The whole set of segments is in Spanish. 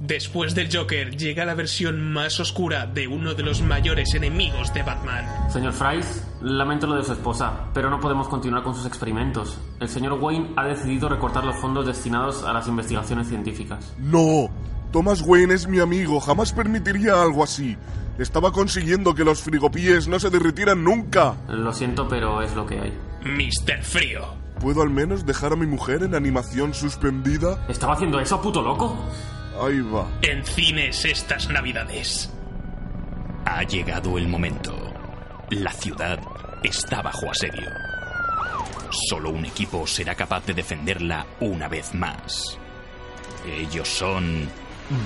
Después del Joker llega la versión más oscura de uno de los mayores enemigos de Batman. Señor Fries, lamento lo de su esposa, pero no podemos continuar con sus experimentos. El señor Wayne ha decidido recortar los fondos destinados a las investigaciones científicas. No, Thomas Wayne es mi amigo, jamás permitiría algo así. Estaba consiguiendo que los frigopies no se derritieran nunca. Lo siento, pero es lo que hay. Mr. Frío. ¿Puedo al menos dejar a mi mujer en animación suspendida? ¿Estaba haciendo eso, puto loco? En cines estas navidades. Ha llegado el momento. La ciudad está bajo asedio. Solo un equipo será capaz de defenderla una vez más. Ellos son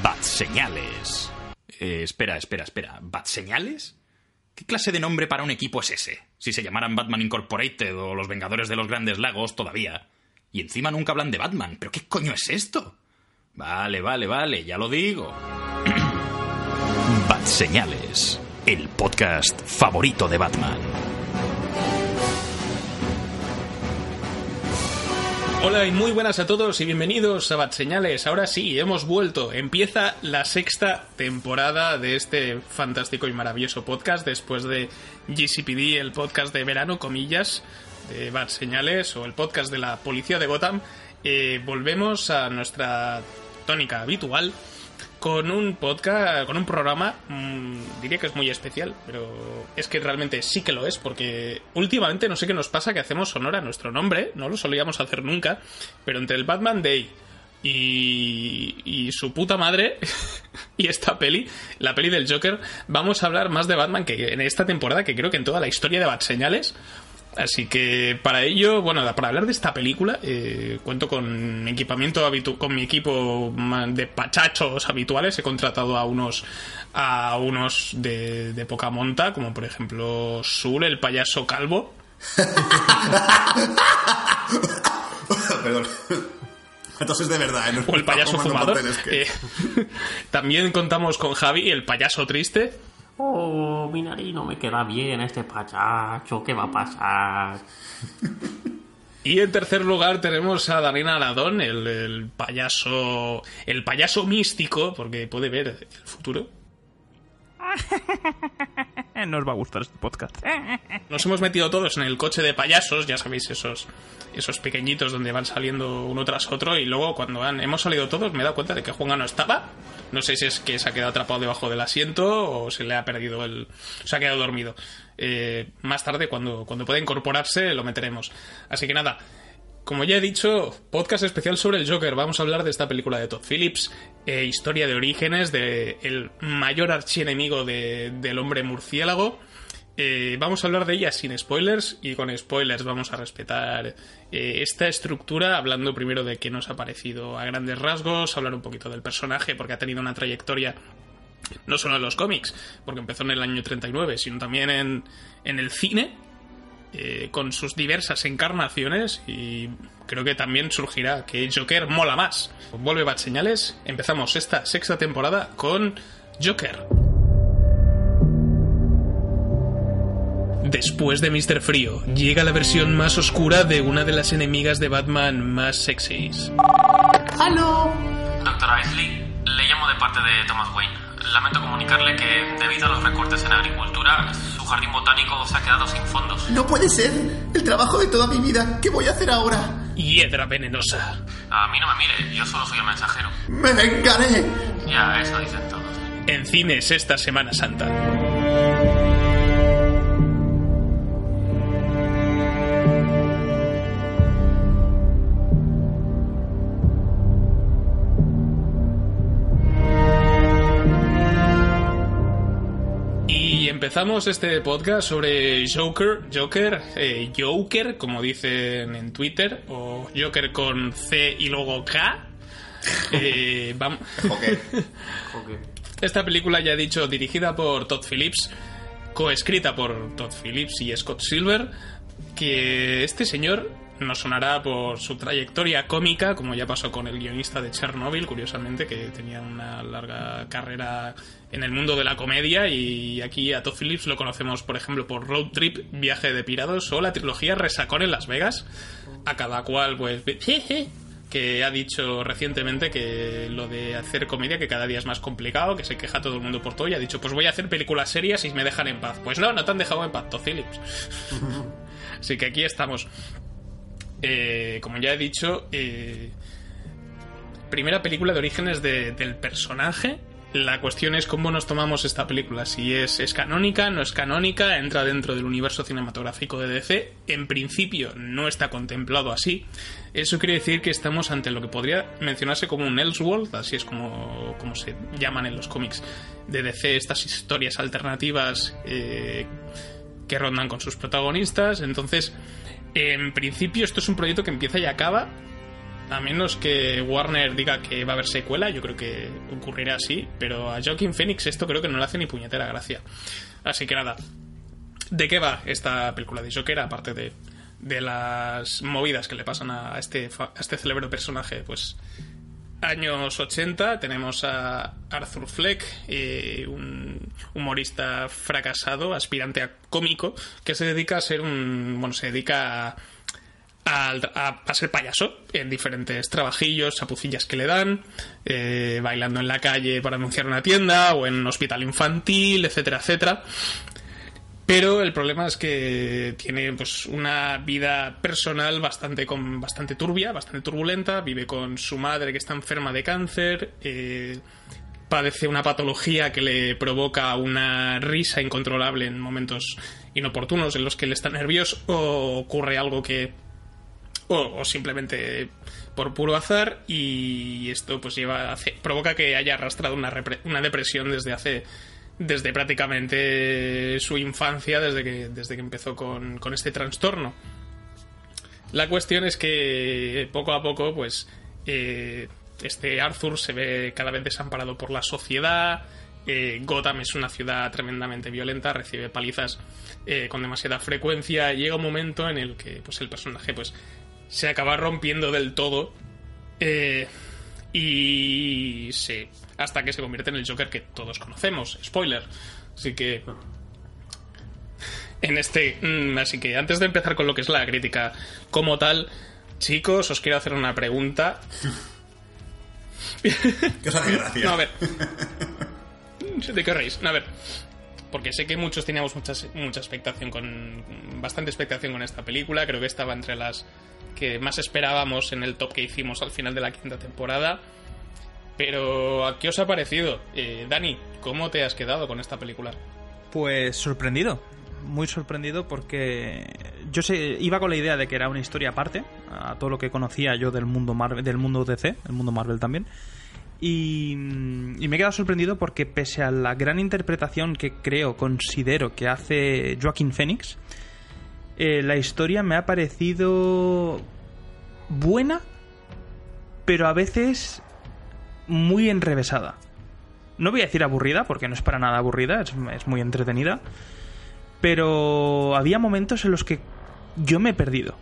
Bat Señales. Eh, espera, espera, espera. ¿Bat Señales? ¿Qué clase de nombre para un equipo es ese? Si se llamaran Batman Incorporated o los Vengadores de los Grandes Lagos todavía. Y encima nunca hablan de Batman. ¿Pero qué coño es esto? Vale, vale, vale, ya lo digo. Bat Señales, el podcast favorito de Batman. Hola y muy buenas a todos y bienvenidos a Bat Señales. Ahora sí, hemos vuelto. Empieza la sexta temporada de este fantástico y maravilloso podcast después de GCPD, el podcast de verano, comillas, de Bat Señales o el podcast de la policía de Gotham. Eh, volvemos a nuestra tónica habitual con un podcast, con un programa, mmm, diría que es muy especial, pero es que realmente sí que lo es, porque últimamente no sé qué nos pasa que hacemos honor a nuestro nombre, no lo solíamos hacer nunca, pero entre el Batman Day y, y su puta madre y esta peli, la peli del Joker, vamos a hablar más de Batman que en esta temporada, que creo que en toda la historia de Bat Señales. Así que para ello, bueno, para hablar de esta película, eh, cuento con equipamiento habitu con mi equipo de pachachos habituales. He contratado a unos a unos de, de poca monta, como por ejemplo Sul, el payaso calvo. Perdón. Entonces de verdad, ¿eh? O el payaso fumador. Eh, también contamos con Javi, el payaso triste. Oh, mi nariz no me queda bien este pachacho, ¿qué va a pasar? Y en tercer lugar tenemos a Darina Aladón, el payaso. el payaso místico, porque puede ver el futuro. No va a gustar este podcast. Nos hemos metido todos en el coche de payasos, ya sabéis, esos, esos pequeñitos donde van saliendo uno tras otro, y luego cuando han, hemos salido todos me he dado cuenta de que Juanga no estaba. No sé si es que se ha quedado atrapado debajo del asiento o se le ha perdido el. se ha quedado dormido. Eh, más tarde, cuando, cuando pueda incorporarse, lo meteremos. Así que nada. Como ya he dicho, podcast especial sobre el Joker. Vamos a hablar de esta película de Todd Phillips, eh, historia de orígenes, de el mayor archienemigo de- del hombre murciélago. Eh, vamos a hablar de ella sin spoilers y con spoilers vamos a respetar eh, esta estructura, hablando primero de qué nos ha parecido a grandes rasgos, hablar un poquito del personaje porque ha tenido una trayectoria no solo en los cómics, porque empezó en el año 39, sino también en, en el cine, eh, con sus diversas encarnaciones y creo que también surgirá que Joker mola más. Vuelve Bad Señales, empezamos esta sexta temporada con Joker. Después de Mr. Frío, llega la versión más oscura de una de las enemigas de Batman más sexys. Doctora Isley, le llamo de parte de Thomas Wayne. Lamento comunicarle que, debido a los recortes en agricultura, su jardín botánico se ha quedado sin fondos. No puede ser. El trabajo de toda mi vida. ¿Qué voy a hacer ahora? Hiedra venenosa. A mí no me mire, yo solo soy el mensajero. Me vengaré. Ya, eso dicen todos. En cines esta Semana Santa. Empezamos este podcast sobre Joker, Joker, eh, Joker, como dicen en Twitter, o Joker con C y luego K. Eh. Esta película, ya he dicho, dirigida por Todd Phillips, coescrita por Todd Phillips y Scott Silver, que este señor nos sonará por su trayectoria cómica, como ya pasó con el guionista de Chernobyl, curiosamente, que tenía una larga carrera en el mundo de la comedia, y aquí a Todd Phillips lo conocemos, por ejemplo, por Road Trip, Viaje de Pirados o la trilogía Resacón en Las Vegas, a cada cual, pues, que ha dicho recientemente que lo de hacer comedia que cada día es más complicado, que se queja todo el mundo por todo y ha dicho, pues voy a hacer películas serias y me dejan en paz. Pues no, no te han dejado en paz, Todd Phillips. Así que aquí estamos. Eh, como ya he dicho, eh, primera película de orígenes de- del personaje. La cuestión es cómo nos tomamos esta película. Si es, canónica, no es canónica, entra dentro del universo cinematográfico de DC. En principio no está contemplado así. Eso quiere decir que estamos ante lo que podría mencionarse como un Elseworld, así es como, como se llaman en los cómics de DC estas historias alternativas eh, que rondan con sus protagonistas. Entonces, en principio esto es un proyecto que empieza y acaba. A menos que Warner diga que va a haber secuela, yo creo que ocurrirá así. Pero a Joaquin Phoenix esto creo que no le hace ni puñetera gracia. Así que nada. ¿De qué va esta película de Joker? Aparte de, de las movidas que le pasan a este, a este célebre personaje, pues años 80 tenemos a Arthur Fleck, eh, un humorista fracasado, aspirante a cómico, que se dedica a ser un. Bueno, se dedica a, a, ser payaso en diferentes trabajillos, chapucillas que le dan, eh, bailando en la calle para anunciar una tienda o en un hospital infantil, etcétera, etcétera. Pero el problema es que tiene pues una vida personal bastante con bastante turbia, bastante turbulenta. Vive con su madre que está enferma de cáncer. eh, padece una patología que le provoca una risa incontrolable en momentos inoportunos en los que él está nervioso o ocurre algo que o, simplemente por puro azar y esto pues lleva provoca que haya arrastrado una, una depresión desde hace desde prácticamente su infancia desde que desde que empezó con, con este trastorno. La cuestión es que poco a poco pues eh, este Arthur se ve cada vez desamparado por la sociedad eh, Gotham es una ciudad tremendamente violenta recibe palizas eh, con demasiada frecuencia llega un momento en el que pues el personaje pues se acaba rompiendo del todo eh, y se hasta que se convierte en el Joker que todos conocemos spoiler así que en este mm, así que antes de empezar con lo que es la crítica como tal chicos os quiero hacer una pregunta ¿Qué os hace gracia? no, a ver. ¿De qué reís? No, a ver. Porque sé que muchos teníamos mucha, mucha expectación con. bastante expectación con esta película. Creo que estaba entre las que más esperábamos en el top que hicimos al final de la quinta temporada. Pero, ¿a qué os ha parecido? Eh, Dani, ¿cómo te has quedado con esta película? Pues sorprendido, muy sorprendido porque yo sé, iba con la idea de que era una historia aparte a todo lo que conocía yo del mundo Marvel, del mundo DC, el mundo Marvel también. Y, y me he quedado sorprendido porque pese a la gran interpretación que creo, considero que hace Joaquin Phoenix, eh, la historia me ha parecido buena, pero a veces muy enrevesada. No voy a decir aburrida, porque no es para nada aburrida, es, es muy entretenida. Pero había momentos en los que yo me he perdido.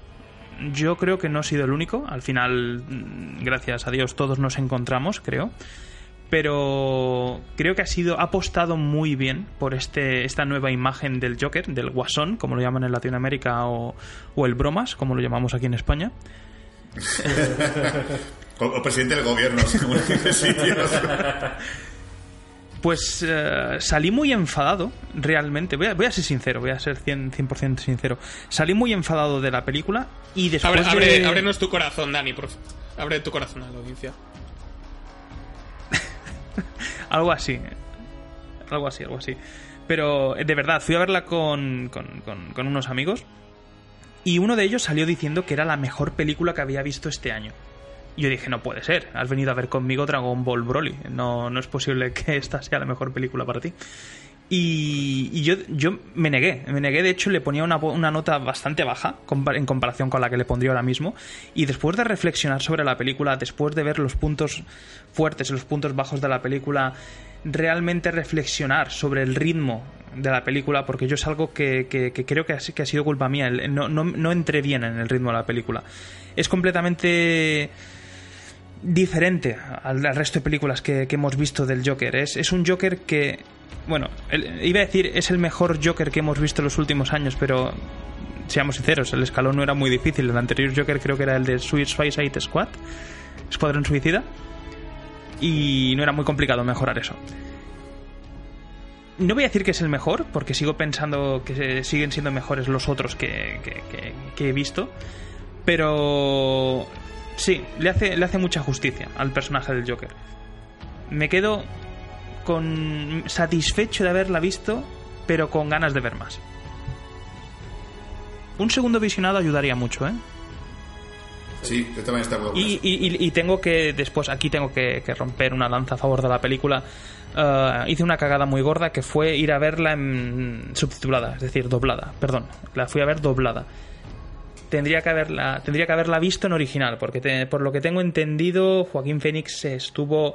Yo creo que no he sido el único. Al final, mm, gracias a Dios, todos nos encontramos, creo. Pero creo que ha sido ha apostado muy bien por este esta nueva imagen del Joker, del Guasón, como lo llaman en Latinoamérica, o, o el Bromas, como lo llamamos aquí en España. O, o presidente del gobierno, según en qué sitios. Pues eh, salí muy enfadado, realmente. Voy a, voy a ser sincero, voy a ser 100%, 100% sincero. Salí muy enfadado de la película y después Abre, abre- de... ábrenos tu corazón, Dani, por favor. Abre tu corazón a la audiencia. Algo así. Algo así, algo así. Pero eh, de verdad, fui a verla con, con, con- con unos amigos y uno de ellos salió diciendo que era la mejor película que había visto este año. Yo dije, no puede ser, has venido a ver conmigo Dragon Ball Broly. No, no es posible que esta sea la mejor película para ti. Y, y yo, yo me negué, me negué, de hecho le ponía una, una nota bastante baja en comparación con la que le pondría ahora mismo. Y después de reflexionar sobre la película, después de ver los puntos fuertes y los puntos bajos de la película, realmente reflexionar sobre el ritmo de la película, porque yo es algo que, que- creo que ha, que ha sido culpa mía, no, no, no entré bien en el ritmo de la película. Es completamente diferente al, resto de películas que, que hemos visto del Joker. Es, es un Joker que, bueno, iba a decir es el mejor Joker que hemos visto en los últimos años, pero seamos sinceros, el escalón no era muy difícil. El anterior Joker creo que era el de Suicide Squad. Escuadrón Suicida. Y no era muy complicado mejorar eso. No voy a decir que es el mejor, porque sigo pensando que siguen siendo mejores los otros que- que he visto. Pero sí, le hace, le hace mucha justicia al personaje del Joker. Me quedo con satisfecho de haberla visto, pero con ganas de ver más. Un segundo visionado ayudaría mucho, ¿eh? Sí, yo también estoy Y, y- y- tengo que, después, aquí tengo que, que romper una lanza a favor de la película. Eh, hice una cagada muy gorda que fue ir a verla en subtitulada, es decir, doblada. Perdón, la fui a ver doblada. Tendría que haberla, tendría que haberla visto en original, porque te- por lo que tengo entendido, Joaquín Phoenix estuvo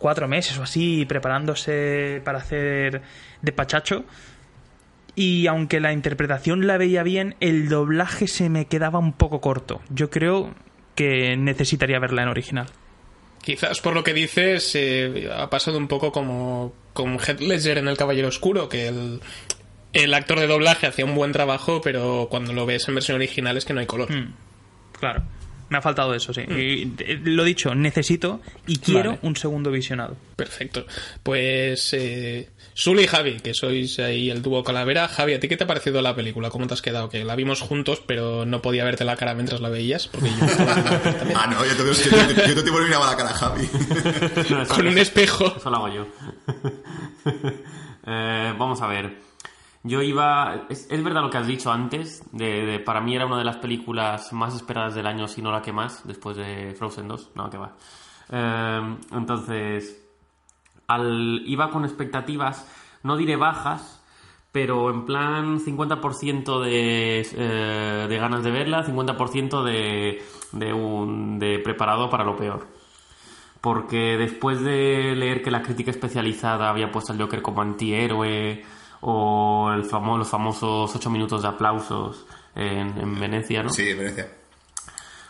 cuatro meses o así preparándose para hacer de pachacho. Y aunque la interpretación la veía bien, el doblaje se me quedaba un poco corto. Yo creo que necesitaría verla en original. Quizás por lo que dices eh, ha pasado un poco como con Heath Ledger en El Caballero Oscuro, que el, el actor de doblaje hacía un buen trabajo, pero cuando lo ves en versión original es que no hay color. Mm, claro. Me ha faltado eso, sí. Y, eh, lo dicho, necesito y quiero Vale. un segundo visionado. Perfecto. Pues eh, Zuli y Javi, que sois ahí el dúo calavera. Javi, ¿a ti qué te ha parecido la película? ¿Cómo te has quedado? Que la vimos juntos, pero no podía verte la cara mientras la veías, porque yo. Ah, no, yo te, yo, yo, yo, te miraba la cara a Javi. No, eso- con un espejo. Eso lo hago yo. Eh, vamos a ver. Yo iba. Es, es verdad lo que has dicho antes. De, para mí era una de las películas más esperadas del año, si no la que más, después de Frozen 2. No, que va. Eh, entonces. Al, iba con expectativas, no diré bajas, pero en plan 50% de, eh, de ganas de verla, 50% de, de, un, de preparado para lo peor porque después de leer que la crítica especializada había puesto al Joker como antihéroe o el famo- los famosos 8 minutos de aplausos en, en Venecia, ¿no? Sí, en Venecia.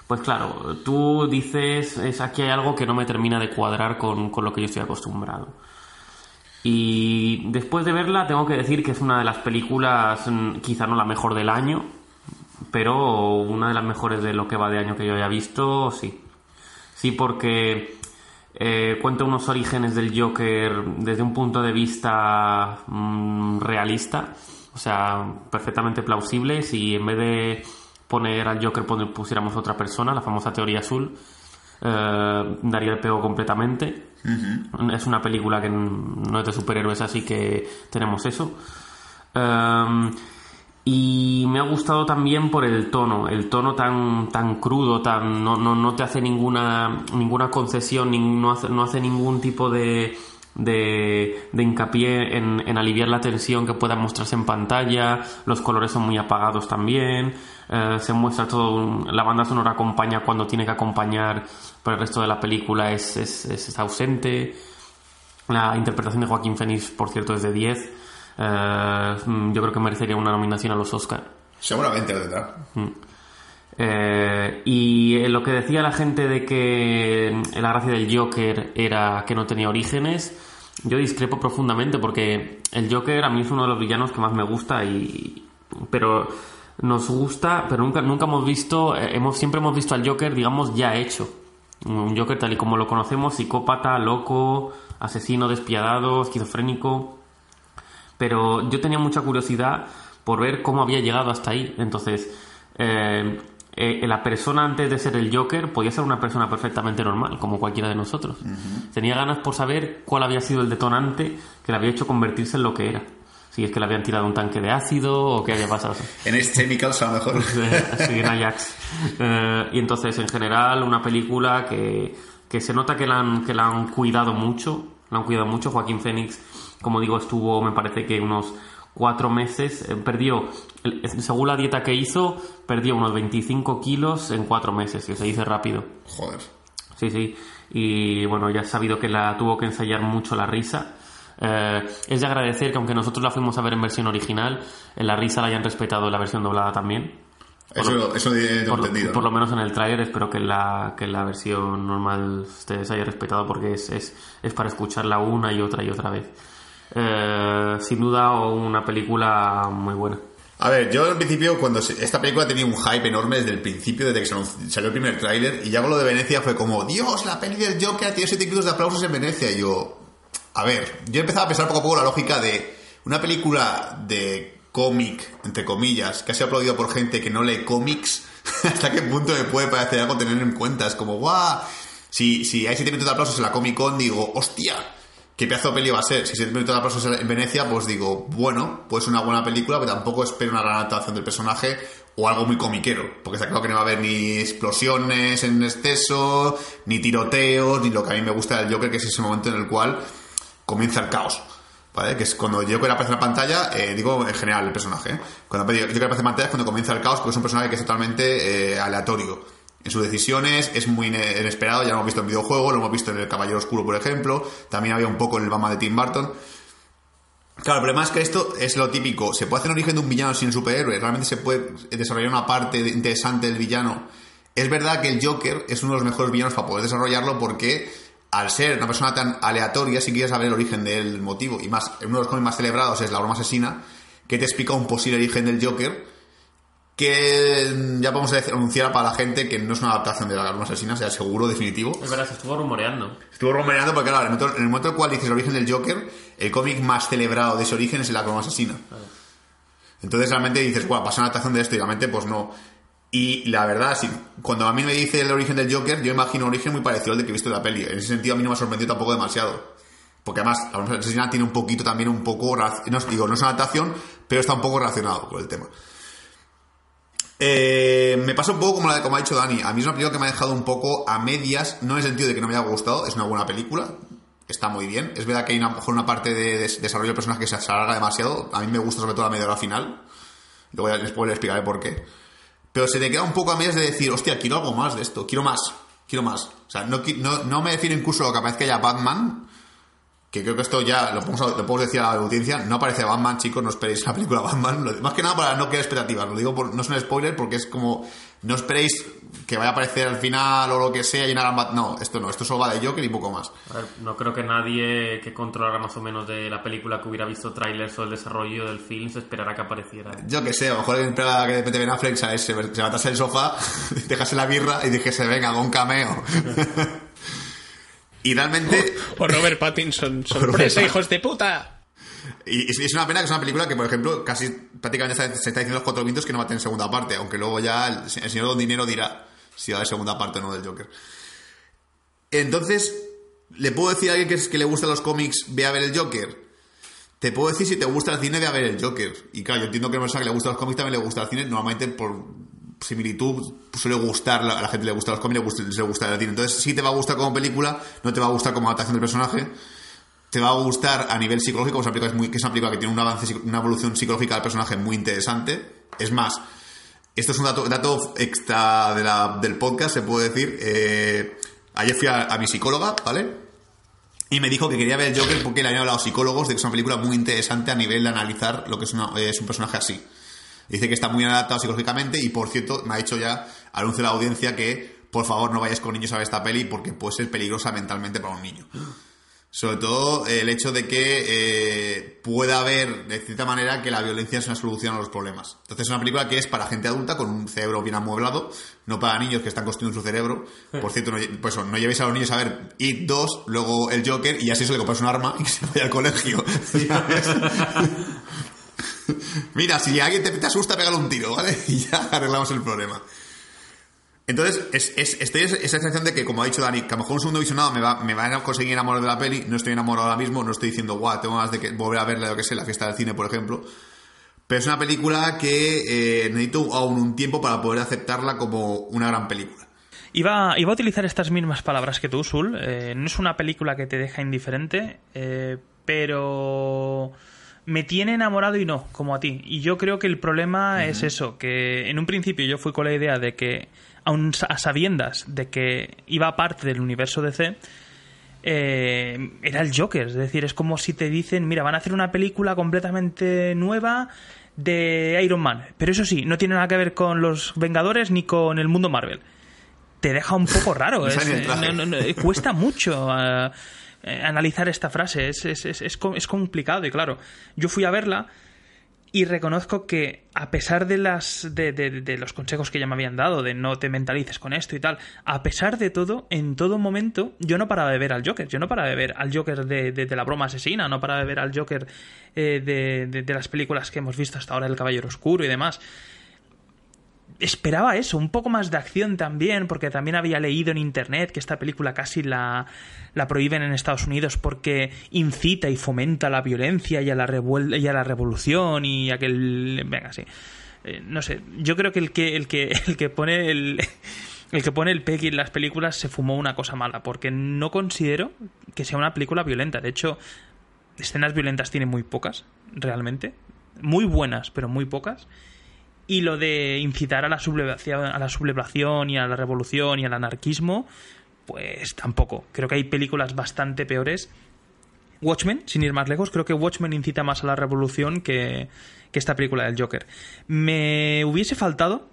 Pues claro, tú dices, es aquí hay algo que no me termina de cuadrar con, con lo que yo estoy acostumbrado. Y después de verla tengo que decir que es una de las películas, mm, quizá no la mejor del año, pero una de las mejores de lo que va de año que yo haya visto, sí. Sí, porque eh, cuenta unos orígenes del Joker desde un punto de vista mm, realista, o sea, perfectamente plausibles y en vez de poner al Joker pusiéramos otra persona, la famosa teoría azul, eh, daría el pego completamente. Es una película que no es de superhéroes, así que tenemos eso. Em, y me ha gustado también por el tono, el tono tan, tan crudo, tan no, no, no te hace ninguna, ninguna concesión, no, hace, no hace ningún tipo de, de, de hincapié en, en aliviar la tensión que pueda mostrarse en pantalla, los colores son muy apagados también, eh, se muestra todo, la banda sonora acompaña cuando tiene que acompañar, pero el resto de la película es, es, es ausente. La interpretación de Joaquín Phoenix, por cierto, es de 10. Eh, mm, yo creo que merecería una nominación a los Oscar. Seguramente lo tendrá. Eh, y eh, lo que decía la gente de que mm, la gracia del Joker era que no tenía orígenes, yo discrepo profundamente porque el Joker a mí es uno de los villanos que más me gusta y pero nos gusta, pero nunca nunca hemos visto, hemos siempre hemos visto al Joker, digamos, ya hecho. Un Joker tal y como lo conocemos, psicópata, loco, asesino despiadado, esquizofrénico pero yo tenía mucha curiosidad por ver cómo había llegado hasta ahí. Entonces, eh, eh, la persona antes de ser el Joker podía ser una persona perfectamente normal, como cualquiera de nosotros. Tenía ganas por saber cuál había sido el detonante que le había hecho convertirse en lo que era. Si es que le habían tirado un tanque de ácido o qué había pasado. En este Chemicals a lo mejor. Sí, en Ajax. Eh, y entonces, en general, una película que, que se nota que la, han, que la han cuidado mucho. La han cuidado mucho. Joaquín Phoenix, como digo, estuvo, me parece que unos cuatro meses. eh, perdió, según la dieta que hizo, perdió unos 25 kilos en cuatro meses, que se dice rápido. Joder. Sí, sí. Y bueno, ya he sabido que la tuvo que ensayar mucho la risa. Eh, es de agradecer que aunque nosotros la fuimos a ver en versión original, en la risa la hayan respetado en la versión doblada también. Eso, eso he Por, entendido. por lo menos en el tráiler espero que en la, que la versión normal se haya respetado porque es, es, es para escucharla una y otra y otra vez. Eh, sin duda una película muy buena. A ver, yo al principio, cuando se- esta película tenía un hype enorme desde el principio, desde que salió el primer tráiler, y ya con lo de Venecia fue como, Dios, la peli del Joker tiene 7 minutos de aplausos en Venecia. Y yo, a ver, yo empezaba a pensar poco a poco la lógica de una película de cómic, entre comillas, que ha sido aplaudido por gente que no lee cómics, hasta qué punto me puede parecer algo tener en cuenta. Es como, guau, si, si hay 7 minutos de aplausos en la Comic Con, digo, hostia, ¿Qué pedazo de peli va a ser? Si 7 minutos de aplausos en Venecia, pues digo, bueno, pues una buena película, pero tampoco espero una gran actuación del personaje o algo muy comiquero, porque está claro que no va a haber ni explosiones en exceso, ni tiroteos, ni lo que a mí me gusta del Joker, que es ese momento en el cual comienza el caos. ¿Vale? Que es cuando el Joker aparece en la pantalla, eh, digo en general el personaje, ¿eh? cuando Joker aparece en pantalla es cuando comienza el caos, porque es un personaje que es totalmente eh, aleatorio en sus decisiones, es muy ine- inesperado, ya lo hemos visto en videojuegos, lo hemos visto en El Caballero Oscuro, por ejemplo, también había un poco en el Batman de Tim Burton. Claro, el problema es que esto es lo típico, se puede hacer un origen de un villano sin superhéroe, realmente se puede desarrollar una parte interesante del villano. Es verdad que el Joker es uno de los mejores villanos para poder desarrollarlo porque al ser una persona tan aleatoria, si quieres saber el origen del motivo, y más, uno de los cómics más celebrados es La broma asesina, que te explica un posible origen del Joker, que ya podemos anunciar para la gente que no es una adaptación de la broma asesina, sea seguro, definitivo. Es verdad, se estuvo rumoreando. Estuvo rumoreando porque, claro, en el momento, en el momento en el cual dices el origen del Joker, el cómic más celebrado de ese origen es el La broma asesina. Entonces realmente dices, guau, pasa una adaptación de esto y realmente pues no. Y la verdad, sí, cuando a mí me dice el origen del Joker, yo imagino un origen muy parecido al de que he visto en la peli. En ese sentido a mí no me ha sorprendido tampoco demasiado. Porque además, la broma asesina tiene un poquito también un poco, no, digo, no es una adaptación, pero está un poco relacionado con el tema. Eh, me pasa un poco como, la como ha dicho Dani. A mí es una película que me ha dejado un poco a medias, no en el sentido de que no me haya gustado, es una buena película, está muy bien. Es verdad que hay una, parte de, des- desarrollo del personaje que se alarga demasiado. A mí me gusta sobre todo la media hora final. Luego ya después le explicaré por qué. Pero se te queda un poco a medias de decir, hostia, quiero algo más de esto, quiero más, quiero más. O sea, no, me refiero incluso a que aparezca Batman, que creo que esto ya lo podemos, lo podemos decir a la audiencia, no aparece Batman, chicos, no esperéis la película Batman, Lo- más que nada para no crear expectativas, lo digo, por, no es un spoiler porque es como, no esperéis que vaya a aparecer al final o lo que sea y una gran no, esto no, esto solo va de Joker y poco más. A ver, no creo que nadie que controlara más o menos de la película que hubiera visto trailers o el desarrollo del film se esperara que apareciera. Yo que sé, a lo mejor espera que de repente Ben Affleck ¿sabes? se, se levantase del sofá, dejase la birra y dijese, venga, hago un cameo. y realmente... O Robert Pattinson. Sorpresa, hijos de puta. Y es, una pena que es una película que, por ejemplo, casi prácticamente está- se está diciendo los cuatro vientos que no va a tener segunda parte, aunque luego ya el, el señor Don Dinero dirá si va a haber segunda parte o no del Joker. Entonces, ¿le puedo decir a alguien que, es, que le gustan los cómics, ve a ver el Joker? Te puedo decir si te gusta el cine, ve a ver el Joker. Y claro, yo entiendo que a una persona que le gustan los cómics también le gusta el cine, normalmente por similitud suele gustar, a la gente le gustan los cómics, le gusta, el cine. Entonces, sí te va a gustar como película, no te va a gustar como adaptación del personaje te va a gustar a nivel psicológico, es es, muy, que es una película que tiene un avance, una evolución psicológica del personaje muy interesante. Es más, esto es un dato, dato extra del podcast, se puede decir. Eh, ayer fui a, a mi psicóloga, ¿vale? Y me dijo que quería ver el Joker porque le habían hablado psicólogos de que es una película muy interesante a nivel de analizar lo que es, una- es un personaje así. Dice que está muy adaptado psicológicamente y, por cierto, me ha dicho ya, anuncio a la audiencia que, por favor, no vayáis con niños a ver esta peli porque puede ser peligrosa mentalmente para un niño. Sobre todo eh, el hecho de que eh, pueda haber, de cierta manera, que la violencia es una solución a los problemas. Entonces es una película que es para gente adulta con un cerebro bien amueblado, no para niños que están construyendo su cerebro. Por cierto, no, pues no llevéis a los niños a ver It 2, luego el Joker, y así eso le compras un arma y que se vaya al colegio. Mira, si alguien te, asusta, pégale un tiro, ¿vale? Y ya arreglamos el problema. Entonces, es, es, estoy esa sensación de que, como ha dicho Dani, que a lo mejor un segundo visionado me va, a conseguir enamorar de la peli. No estoy enamorado ahora mismo, no estoy diciendo, guau, tengo ganas de que, volver a verla, lo que sé, la fiesta del cine, por ejemplo. Pero es una película que eh, necesito aún un tiempo para poder aceptarla como una gran película. Iba, iba a utilizar estas mismas palabras que tú, Sul. Eh, no es una película que te deja indiferente, eh, pero me tiene enamorado y no, como a ti. Y yo creo que el problema es eso, que en un principio yo fui con la idea de que, aun a sabiendas de que iba parte del universo DC, eh, era el Joker. Es decir, es como si te dicen, mira, van a hacer una película completamente nueva de Iron Man. Pero eso sí, no tiene nada que ver con los Vengadores ni con el mundo Marvel. Te deja un poco raro. Es- traje. no, no, no, eh, cuesta mucho eh, eh, analizar esta frase. Es, es, es, es com- es complicado y claro. Yo fui a verla y reconozco que a pesar de las de, de- de los consejos que ya me habían dado de no te mentalices con esto y tal a pesar de todo en todo momento yo no paraba de ver al Joker yo no paraba de ver al Joker de, de- la broma asesina no paraba de ver al Joker eh, de las películas que hemos visto hasta ahora el Caballero Oscuro y demás esperaba eso, un poco más de acción también, porque también había leído en internet que esta película casi la, la prohíben en Estados Unidos porque incita y fomenta la violencia y a la, revuel- y a la revolución y a que el... Venga, sí. Eh, no sé, yo creo que el que, el que, el que pone el... El que pone el Peggy en las películas se fumó una cosa mala, porque no considero que sea una película violenta. De hecho, escenas violentas tiene muy pocas, realmente. Muy buenas, pero muy pocas. Y lo de incitar a la sublevación, a la sublevación y a la revolución y al anarquismo, pues tampoco. Creo que hay películas bastante peores. Watchmen, sin ir más lejos, creo que Watchmen incita más a la revolución que, que esta película del Joker. Me hubiese faltado,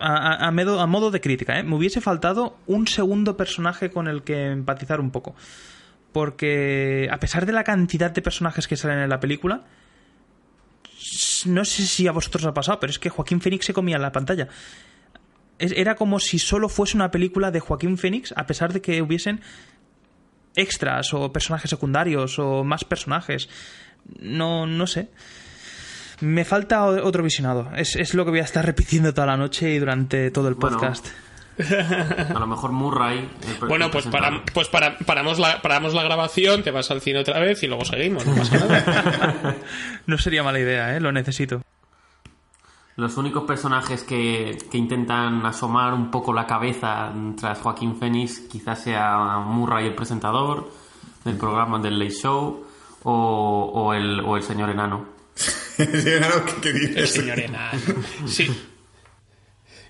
a, a- modo de crítica, ¿eh? me hubiese faltado un segundo personaje con el que empatizar un poco. Porque a pesar de la cantidad de personajes que salen en la película, no sé si a vosotros os ha pasado, pero es que Joaquín Phoenix se comía en la pantalla. Era como si solo fuese una película de Joaquín Phoenix, a pesar de que hubiesen extras o personajes secundarios o más personajes. No, no sé. Me falta otro visionado. Es, es lo que voy a estar repitiendo toda la noche y durante todo el Bueno. A lo mejor Murray. el pre- Bueno, el pues, para, pues para- paramos, la, paramos la grabación, te vas al cine otra vez y luego seguimos, no pasa nada. No sería mala idea, ¿eh? Lo necesito. Los únicos personajes que, que intentan asomar un poco la cabeza tras Joaquín Phoenix quizás sea Murray, el presentador del programa del Late Show, o, o el, o el señor enano. Sí, claro, ¿qué, qué dices? El señor enano. Sí.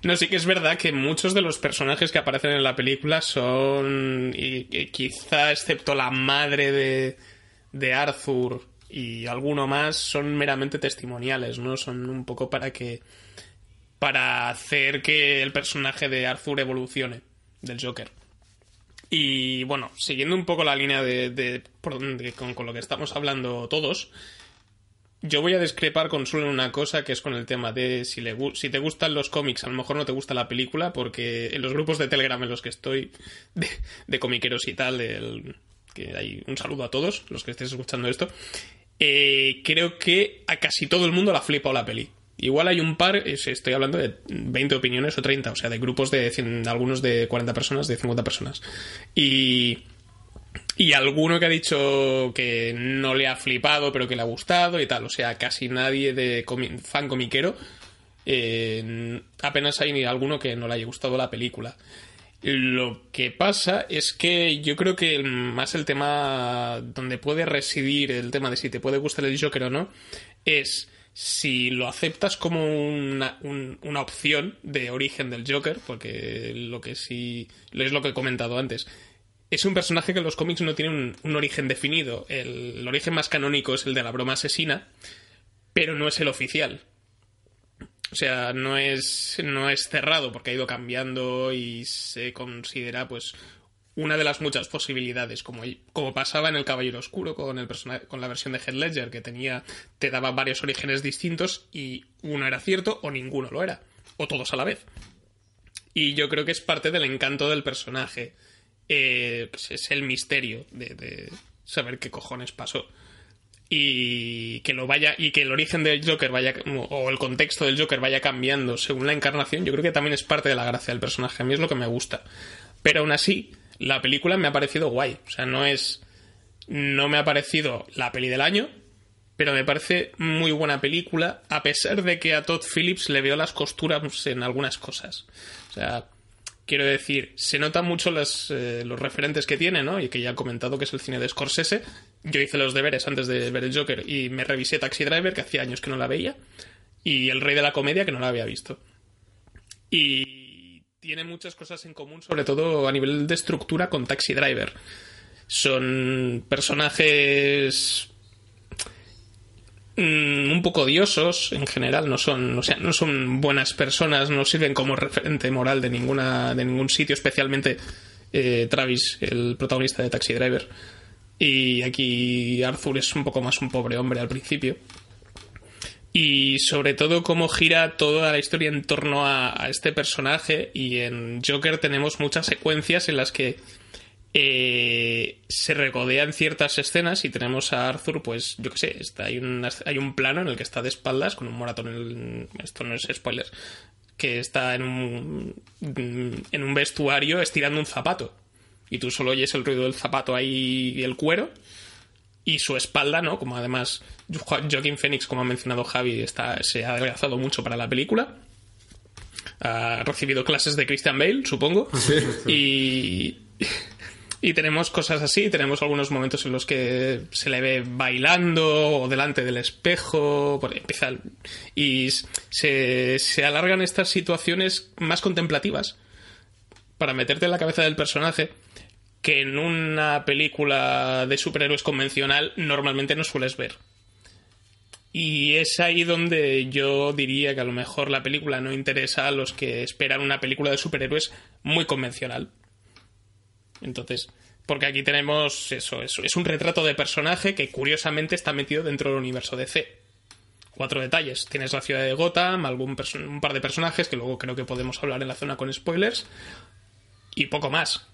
No, sí que es verdad que muchos de los personajes que aparecen en la película son, y, quizá excepto la madre de, de Arthur y alguno más, son meramente testimoniales, ¿no? Son un poco para que... para hacer que el personaje de Arthur evolucione, del Joker. Y bueno, siguiendo un poco la línea de, de- donde- con, con lo que estamos hablando todos, yo voy a discrepar con solo una cosa, que es con el tema de si, le, si te gustan los cómics, a lo mejor no te gusta la película, porque en los grupos de Telegram en los que estoy, de, de comiqueros y tal, el- que hay un saludo a todos los que estéis escuchando esto, eh, creo que a casi todo el mundo la ha flipado la peli. Igual hay un par, es- estoy hablando de 20 opiniones o 30, o sea, de grupos de 100, algunos de 40 personas, de 50 personas. Y, y alguno que ha dicho que no le ha flipado, pero que le ha gustado y tal. O sea, casi nadie de fan comiquero. eh, apenas hay ni alguno que no le haya gustado la película. Lo que pasa es que yo creo que más el tema donde puede residir el tema de si te puede gustar el Joker o no es si lo aceptas como una, un- una opción de origen del Joker, porque lo que sí es lo que he comentado antes. Es un personaje que en los cómics no tiene un, origen definido. El, origen más canónico es el de la broma asesina, pero no es el oficial. O sea, no es, no es cerrado porque ha ido cambiando y se considera pues una de las muchas posibilidades, como, como pasaba en El Caballero Oscuro con, el persona- con la versión de Heath Ledger, que tenía, te daba varios orígenes distintos y uno era cierto o ninguno lo era, o todos a la vez. Y yo creo que es parte del encanto del personaje. Eh, pues es el misterio de, saber qué cojones pasó. Y que lo vaya y que el origen del Joker vaya o el contexto del Joker vaya cambiando según la encarnación yo creo que también es parte de la gracia del personaje. A mí es lo que me gusta. Pero aún así la película me ha parecido guay. O sea no es no me ha parecido la peli del año pero me parece muy buena película a pesar de que a Todd Phillips le veo las costuras en algunas cosas. O sea quiero decir, se notan mucho las, eh, los referentes que tiene, ¿no? Y que ya he comentado que es el cine de Scorsese. Yo hice los deberes antes de ver el Joker y me revisé Taxi Driver, que hacía años que no la veía, y El Rey de la Comedia, que no la había visto. Y tiene muchas cosas en común, sobre todo a nivel de estructura, con Taxi Driver. Son personajes mm, un poco odiosos en general no son o sea no son buenas personas no sirven como referente moral de ninguna de ningún sitio especialmente eh, Travis el protagonista de Taxi Driver. Y aquí Arthur es un poco más un pobre hombre al principio. Y sobre todo cómo gira toda la historia en torno a, a este personaje y en Joker tenemos muchas secuencias en las que eh, se regodean ciertas escenas y tenemos a Arthur, pues yo qué sé, está, hay, un, hay un plano en el que está de espaldas con un moratón, en el, esto no es spoiler, que está en un, en un vestuario estirando un zapato y tú solo oyes el ruido del zapato ahí y el cuero y su espalda, ¿no? Como además Joaquin Phoenix, como ha mencionado Javi, está, se ha adelgazado mucho para la película. Ha recibido clases de Christian Bale, supongo. Y, y tenemos cosas así, tenemos algunos momentos en los que se le ve bailando o delante del espejo, por, empieza, y se, se alargan estas situaciones más contemplativas para meterte en la cabeza del personaje que en una película de superhéroes convencional normalmente no sueles ver. Y es ahí donde yo diría que a lo mejor la película no interesa a los que esperan una película de superhéroes muy convencional. Entonces, porque aquí tenemos eso, eso, es un retrato de personaje que curiosamente está metido dentro del universo DC. Cuatro detalles. Tienes la ciudad de Gotham, algún un par de personajes que luego creo que podemos hablar en la zona con spoilers. Y poco más.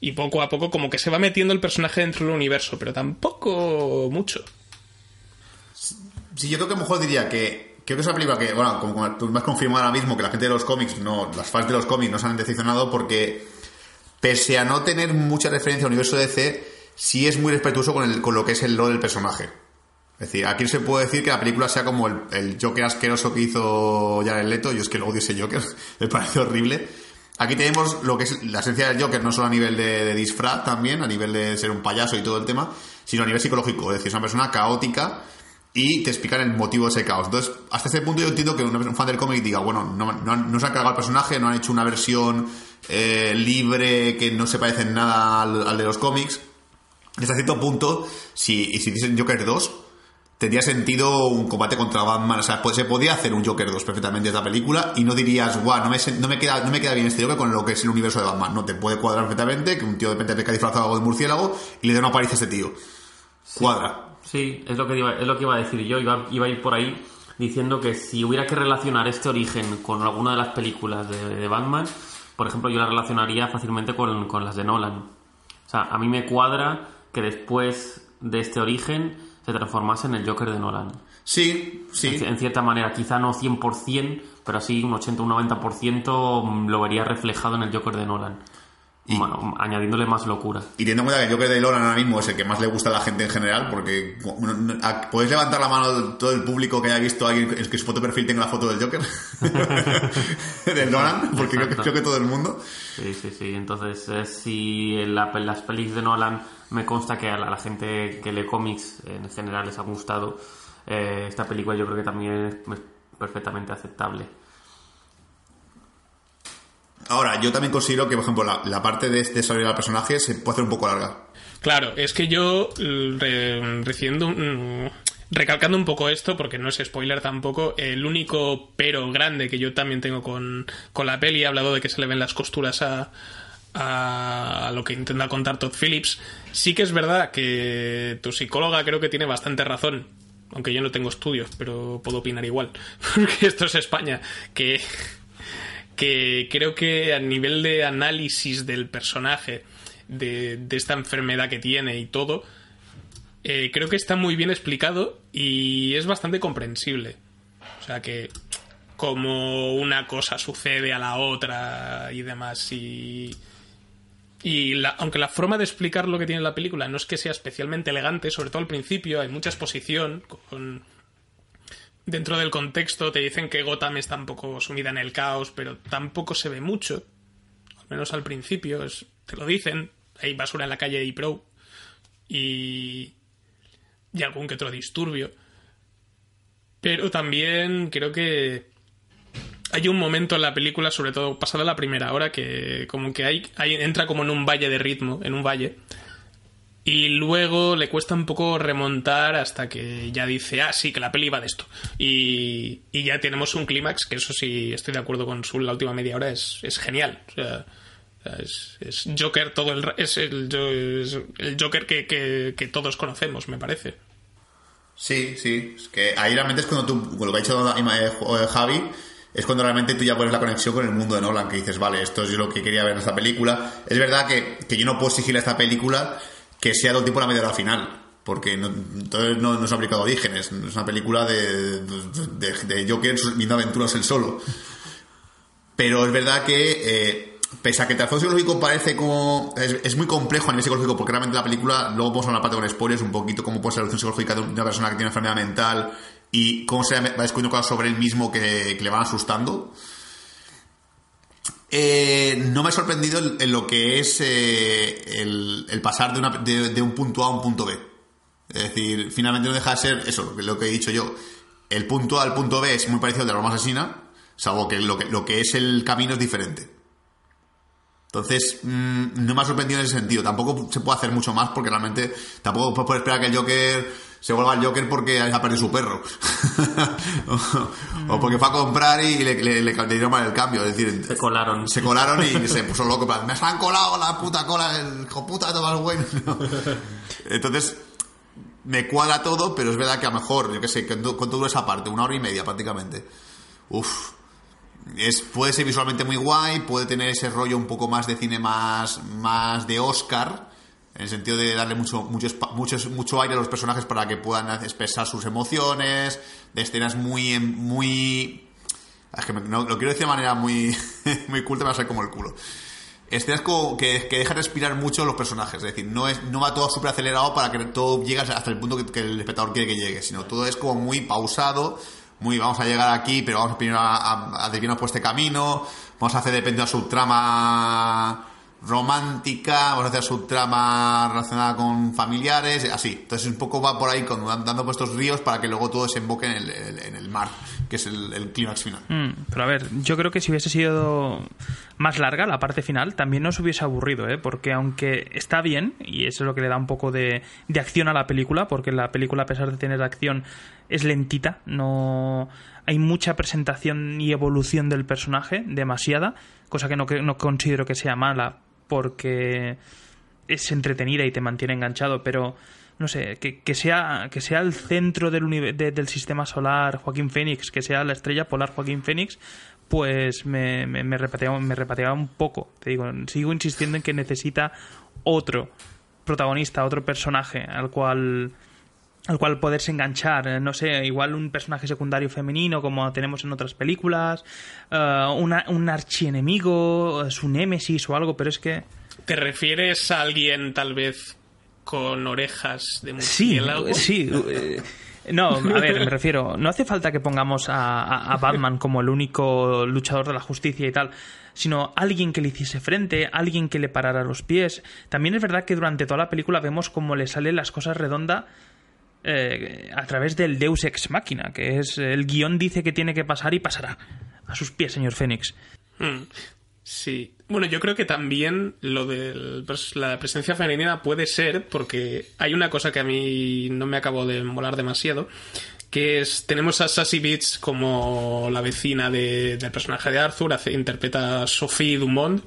Y poco a poco como que se va metiendo el personaje dentro del universo, pero tampoco mucho. Sí, yo creo que a lo mejor diría que creo que es una película que, bueno, como tú me has confirmado ahora mismo que la gente de los cómics, no, las fans de los cómics no se han decepcionado porque pese a no tener mucha referencia al universo DC, sí es muy respetuoso con, el, con lo que es el lore del personaje. Es decir, aquí se puede decir que la película sea como el, el Joker asqueroso que hizo Jared Leto. Yo es que lo odio ese Joker, me parece horrible. Aquí tenemos lo que es la esencia del Joker, no solo a nivel de, disfraz también, a nivel de ser un payaso y todo el tema, sino a nivel psicológico. Es decir, es una persona caótica y te explican el motivo de ese caos. Entonces, hasta ese punto yo entiendo que un fan del cómic diga, bueno, no, no, no se han cargado el personaje, no han hecho una versión eh, libre que no se parece en nada al, al de los cómics. Hasta cierto punto, si, si dicen Joker 2, tendría sentido un combate contra Batman. O sea, pues, se podía hacer un Joker 2 perfectamente de esta película y no dirías, guau, no me, no, me queda, no me queda bien este Joker con lo que es el universo de Batman. No, te puede cuadrar perfectamente que un tío de repente te disfrazado algo de murciélago y le dé una paliza a este tío. Cuadra. Sí, es lo que iba, es lo que iba a decir yo. Iba, iba a ir por ahí diciendo que si hubiera que relacionar este origen con alguna de las películas de, de Batman, por ejemplo, yo la relacionaría fácilmente con, con, las de Nolan. O sea, a mí me cuadra que después de este origen se transformase en el Joker de Nolan. Sí, sí. En, en cierta manera, quizá no 100%, pero sí un 80 un 90% lo vería reflejado en el Joker de Nolan. Y, bueno, añadiéndole más locura. Y teniendo en cuenta que Joker de Nolan ahora mismo es el que más le gusta a la gente en general, porque podéis levantar la mano todo el público que haya visto a alguien que su foto perfil tenga la foto del Joker del Nolan, porque creo que, creo que, todo el mundo. Sí, sí, sí. Entonces, eh, si en, la, en, las pelis de Nolan me consta que a la, a la, gente que lee cómics en general les ha gustado, eh, esta película yo creo que también es perfectamente aceptable. Ahora, yo también considero que, por ejemplo, la, la parte de desarrollar al personaje se puede hacer un poco larga. Claro, es que yo, re, recibiendo, mm, recalcando un poco esto, porque no es spoiler tampoco, el único pero grande que yo también tengo con, con la peli, he hablado de que se le ven las costuras a, a lo que intenta contar Todd Phillips, sí que es verdad que tu psicóloga creo que tiene bastante razón, aunque yo no tengo estudios, pero puedo opinar igual, porque esto es España, que que creo que a nivel de análisis del personaje, de, de esta enfermedad que tiene y todo, eh, creo que está muy bien explicado y es bastante comprensible. O sea que como una cosa sucede a la otra y demás y... Y la, aunque la forma de explicar lo que tiene la película no es que sea especialmente elegante, sobre todo al principio, hay mucha exposición con, dentro del contexto te dicen que Gotham está un poco sumida en el caos, pero tampoco se ve mucho. Al menos al principio, te lo dicen. Hay basura en la calle de Pro y, y algún que otro disturbio. Pero también creo que hay un momento en la película, sobre todo pasada la primera hora, que como que hay, entra como en un valle de ritmo, en un valle, y luego le cuesta un poco remontar hasta que ya dice, ah, sí, que la peli va de esto. Y, ya tenemos un clímax, que eso sí estoy de acuerdo con su la última media hora, es, es genial. O sea, es, es, Joker todo el es el, es el Joker que, que, que, todos conocemos, me parece. Sí, sí. Es que ahí realmente es cuando tú, lo que ha dicho eh, Javi, es cuando realmente tú ya pones la conexión con el mundo de Nolan, que dices, vale, esto es lo que quería ver en esta película. Es verdad que, que yo no puedo exigir a esta película que sea de un tipo la media hora final, porque no, entonces no, no es aplicado orígenes, es una película de, de, de Joker viendo aventuras el solo. Pero es verdad que, eh, pese a que el trasfondo psicológico parece como. Es, es, muy complejo a nivel psicológico, porque realmente la película, luego vamos a una parte con spoilers, un poquito cómo puede ser la evolución psicológica de una persona que tiene enfermedad mental y cómo se va descubriendo cosas sobre él mismo que, que le van asustando. Eh, no me ha sorprendido en, lo que es eh, el, pasar de, una, de, un punto A a un punto B. Es decir, finalmente no deja de ser eso, lo que he dicho yo. El punto A al punto B es muy parecido al de la Roma Asesina, salvo que lo, que lo que es el camino es diferente. Entonces, mmm, no me ha sorprendido en ese sentido. Tampoco se puede hacer mucho más porque realmente tampoco puedes esperar que el Joker se vuelva el Joker porque ha perdido su perro. o, o, porque fue a comprar y le, le, le, le dieron mal el cambio. Es decir, se colaron. Se colaron y se puso loco. Me han colado la puta cola, el hijo puta de Tomás Wayne. Entonces, me cuadra todo, pero es verdad que a lo mejor, yo qué sé, ¿cuánto dura esa parte? Una hora y media prácticamente. Uf, es, puede ser visualmente muy guay, puede tener ese rollo un poco más de cine más, más de Oscar, en el sentido de darle mucho, mucho, mucho, mucho aire a los personajes para que puedan expresar sus emociones, de escenas muy, muy... Que no, lo quiero decir de manera muy, muy culta, me va a salir como el culo. Escenas como que, que dejan respirar mucho los personajes, es decir, no, es, no va todo súper acelerado para que todo llegue hasta el punto que, el espectador quiere que llegue, sino todo es como muy pausado, muy vamos a llegar aquí, pero vamos primero a, a, a por este camino, vamos a hacer dependiendo de su trama romántica, vamos a hacer su trama relacionada con familiares, así. Entonces un poco va por ahí con, dando por estos ríos para que luego todo desemboque en el, en el mar, que es el, clímax final. Mm, pero a ver, yo creo que si hubiese sido más larga la parte final, también nos hubiese aburrido, ¿eh? porque aunque está bien, y eso es lo que le da un poco de, de acción a la película, porque la película a pesar de tener acción es lentita, no hay mucha presentación y evolución del personaje, demasiada, cosa que no, no considero que sea mala, porque es entretenida y te mantiene enganchado, pero no sé, que, que sea, que sea el centro del, de, del sistema solar Joaquín Phoenix, que sea la estrella polar Joaquín Phoenix, pues me, me, me, repateaba, me repateaba un poco. Te digo, sigo insistiendo en que necesita otro protagonista, otro personaje al cual al cual poderse enganchar, no sé, igual un personaje secundario femenino como tenemos en otras películas, uh, una, un archienemigo, su némesis o algo, pero es que... ¿Te refieres a alguien tal vez con orejas de murciélago? Sí, sí. Eh, no, a ver, me refiero, no hace falta que pongamos a, a, a, Batman como el único luchador de la justicia y tal, sino alguien que le hiciese frente, alguien que le parara los pies. También es verdad que durante toda la película vemos cómo le salen las cosas redondas eh, a través del Deus Ex Máquina, que es el guion dice que tiene que pasar y pasará. A sus pies, señor Fénix. Mm, sí. Bueno, yo creo que también lo de la presencia femenina puede ser porque hay una cosa que a mí no me acabo de molar demasiado, que es tenemos a Sassy Beats como la vecina de, del personaje de Arthur, hace, interpreta a Sophie Dumont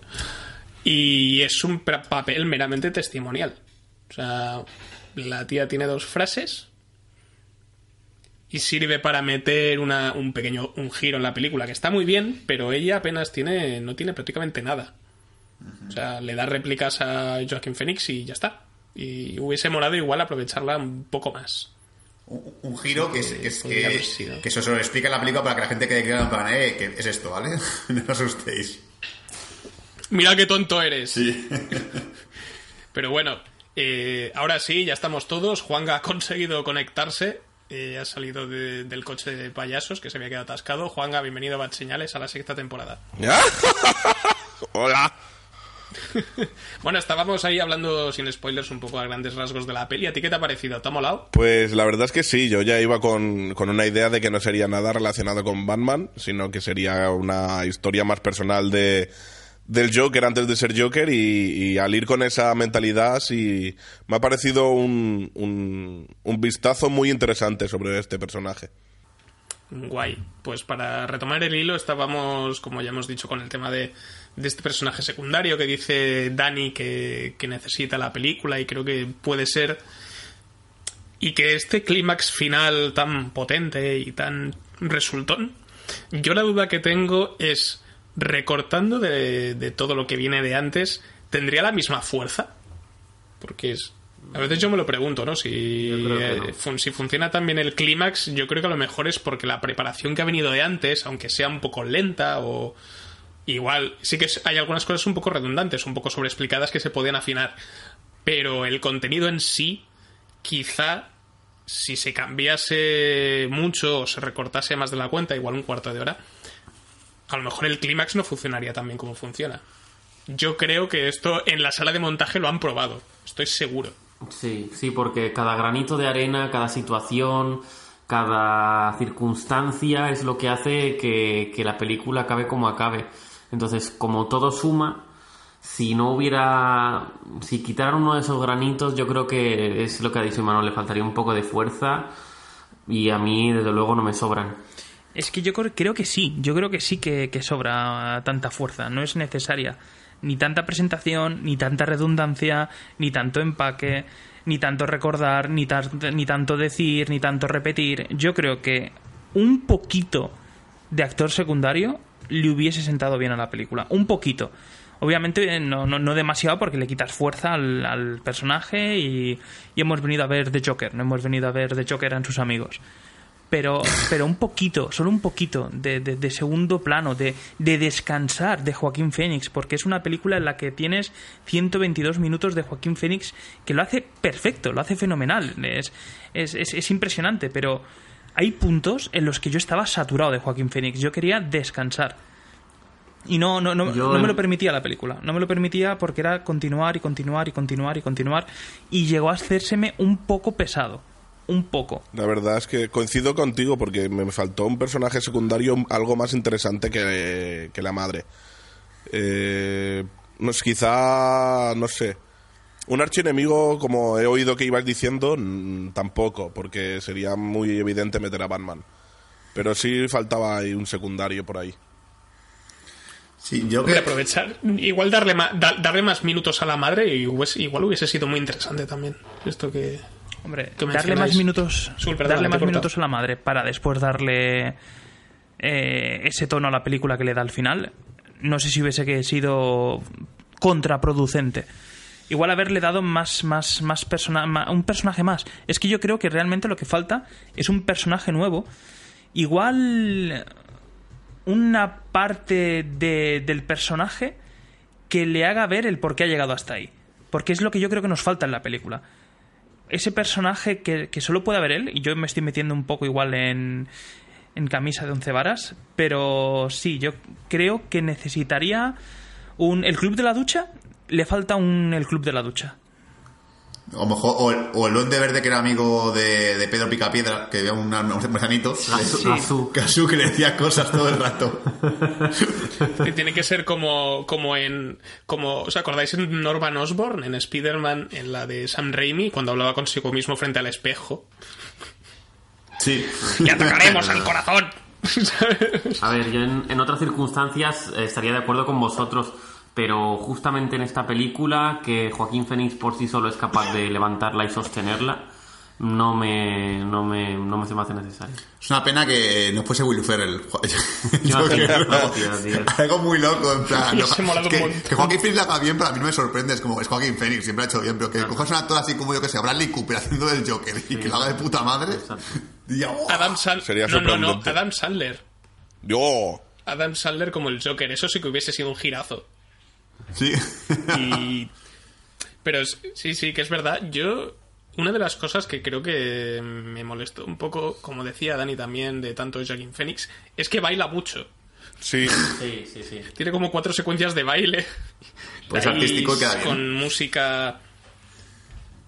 y es un papel meramente testimonial. O sea, la tía tiene dos frases y sirve para meter una, un pequeño un giro en la película que está muy bien, pero ella apenas tiene no tiene prácticamente nada. O sea, le da réplicas a Joaquín Phoenix y ya está. Y hubiese molado igual aprovecharla un poco más. Un, un giro que, es, que, es, que, que, eso se lo explica en la película para que la gente quede claro en plan, eh, que es esto, ¿vale? no os asustéis. Mira qué tonto eres. Sí. Pero bueno, eh, ahora sí, ya estamos todos. Juanga ha conseguido conectarse. Eh, ha salido de, del coche de payasos que se había quedado atascado. Juanga, bienvenido a Bad Señales a la sexta temporada. Hola. bueno, estábamos ahí hablando sin spoilers un poco a grandes rasgos de la peli. ¿A ti qué te ha parecido? ¿Te ha molado? Pues la verdad es que sí. Yo ya iba con, con una idea de que no sería nada relacionado con Batman, sino que sería una historia más personal de del Joker antes de ser Joker y, y, al ir con esa mentalidad sí me ha parecido un, un, un, vistazo muy interesante sobre este personaje. Guay. Pues para retomar el hilo estábamos, como ya hemos dicho, con el tema de, de este personaje secundario que dice Dani que, que necesita la película y creo que puede ser Y que este clímax final tan potente y tan resultón, yo la duda que tengo es, recortando de, de todo lo que viene de antes, ¿tendría la misma fuerza? Porque es, a veces yo me lo pregunto, ¿no? Si, no. fun- si funciona también el clímax, yo creo que a lo mejor es porque la preparación que ha venido de antes, aunque sea un poco lenta o igual, sí que hay algunas cosas un poco redundantes, un poco sobreexplicadas que se podían afinar, pero el contenido en sí, quizá si se cambiase mucho o se recortase más de la cuenta, igual un cuarto de hora, a lo mejor el clímax no funcionaría tan bien como funciona. Yo creo que esto en la sala de montaje lo han probado, estoy seguro. Sí, sí, porque cada granito de arena, cada situación, cada circunstancia es lo que hace que, la película acabe como acabe. Entonces, como todo suma, si no hubiera. Si quitaran uno de esos granitos, yo creo que es lo que ha dicho Manuel, le faltaría un poco de fuerza y a mí, desde luego, no me sobran. Es que yo cre- creo que sí, yo creo que sí que, que sobra tanta fuerza, no es necesaria ni tanta presentación, ni tanta redundancia, ni tanto empaque, ni tanto recordar, ni, tar- ni tanto decir, ni tanto repetir. Yo creo que un poquito de actor secundario le hubiese sentado bien a la película, un poquito. Obviamente eh, no, no, no demasiado porque le quitas fuerza al, al personaje y, y hemos venido a ver The Joker, no hemos venido a ver The Joker en sus amigos pero, pero un poquito, solo un poquito de, de- de segundo plano, de, de descansar de Joaquín Phoenix, porque es una película en la que tienes 122 minutos de Joaquín Phoenix que lo hace perfecto, lo hace fenomenal, es, es, es- es impresionante, pero hay puntos en los que yo estaba saturado de Joaquín Phoenix, yo quería descansar. Y no, no, no, Yo no me lo permitía la película. No me lo permitía porque era continuar y continuar y continuar y continuar. Y llegó a hacérseme un poco pesado. Un poco. La verdad es que coincido contigo porque me faltó un personaje secundario algo más interesante que, que la madre. Eh, no es quizá, no sé. Un archienemigo, como he oído que ibas diciendo, tampoco, porque sería muy evidente meter a Batman. Pero sí faltaba ahí un secundario por ahí. Sí, yo que... aprovechar, igual darle, ma- da- darle más minutos a la madre y hubiese- igual hubiese sido muy interesante también. Esto que... Hombre, darle más minutos, darle más minutos a la madre para después darle eh, ese tono a la película que le da al final. No sé si hubiese que sido contraproducente. Igual haberle dado más, más, más persona, ma- un personaje más. Es que yo creo que realmente lo que falta es un personaje nuevo. Igual una parte de- del personaje que le haga ver el por qué ha llegado hasta ahí. Porque es lo que yo creo que nos falta en la película ese personaje que, que solo puede haber él, y yo me estoy metiendo un poco igual en, en camisa de once varas, pero sí, yo creo que necesitaría un... El club de la ducha, le falta un el club de la ducha. O, mejor, o, el- o el duende verde que era amigo de, de Pedro Picapiedra, que había un- unos marcianitos. Azu- Azu. Casu que le decía cosas todo el rato. que tiene que ser como, como en... Como, ¿Os acordáis en Norman Osborn, en Spider-Man, en la de Sam Raimi, cuando hablaba consigo mismo frente al espejo? Sí. ¡Y atacaremos al corazón! A ver, yo en, en otras circunstancias eh, estaría de acuerdo con vosotros, pero justamente en esta película, que Joaquín Phoenix por sí solo es capaz de levantarla y sostenerla, no me, no me, no me se me hace necesario. Es una pena que no fuese Will Ferrell. Algo muy loco, en plan. No, que, que Joaquín Phoenix la haga bien, pero a mí no me sorprende. Es como, es Joaquín Phoenix, siempre ha hecho bien, pero que cojas un actor así como yo que sé, Bradley Cooper haciendo del Joker y que lo haga de puta madre. Y, oh, Adam Sandler... Sería no, no, no. Adam Sandler. Yo, Adam Sandler como el Joker, eso sí que hubiese sido un girazo. Sí. Y... Pero es- sí, sí, que es verdad. Yo, una de las cosas que creo que me molestó un poco, como decía Dani también, de tanto Joaquin Phoenix, es que baila mucho. sí. Sí, sí, sí. Tiene como cuatro secuencias de baile. Pues artístico queda bien. Con música...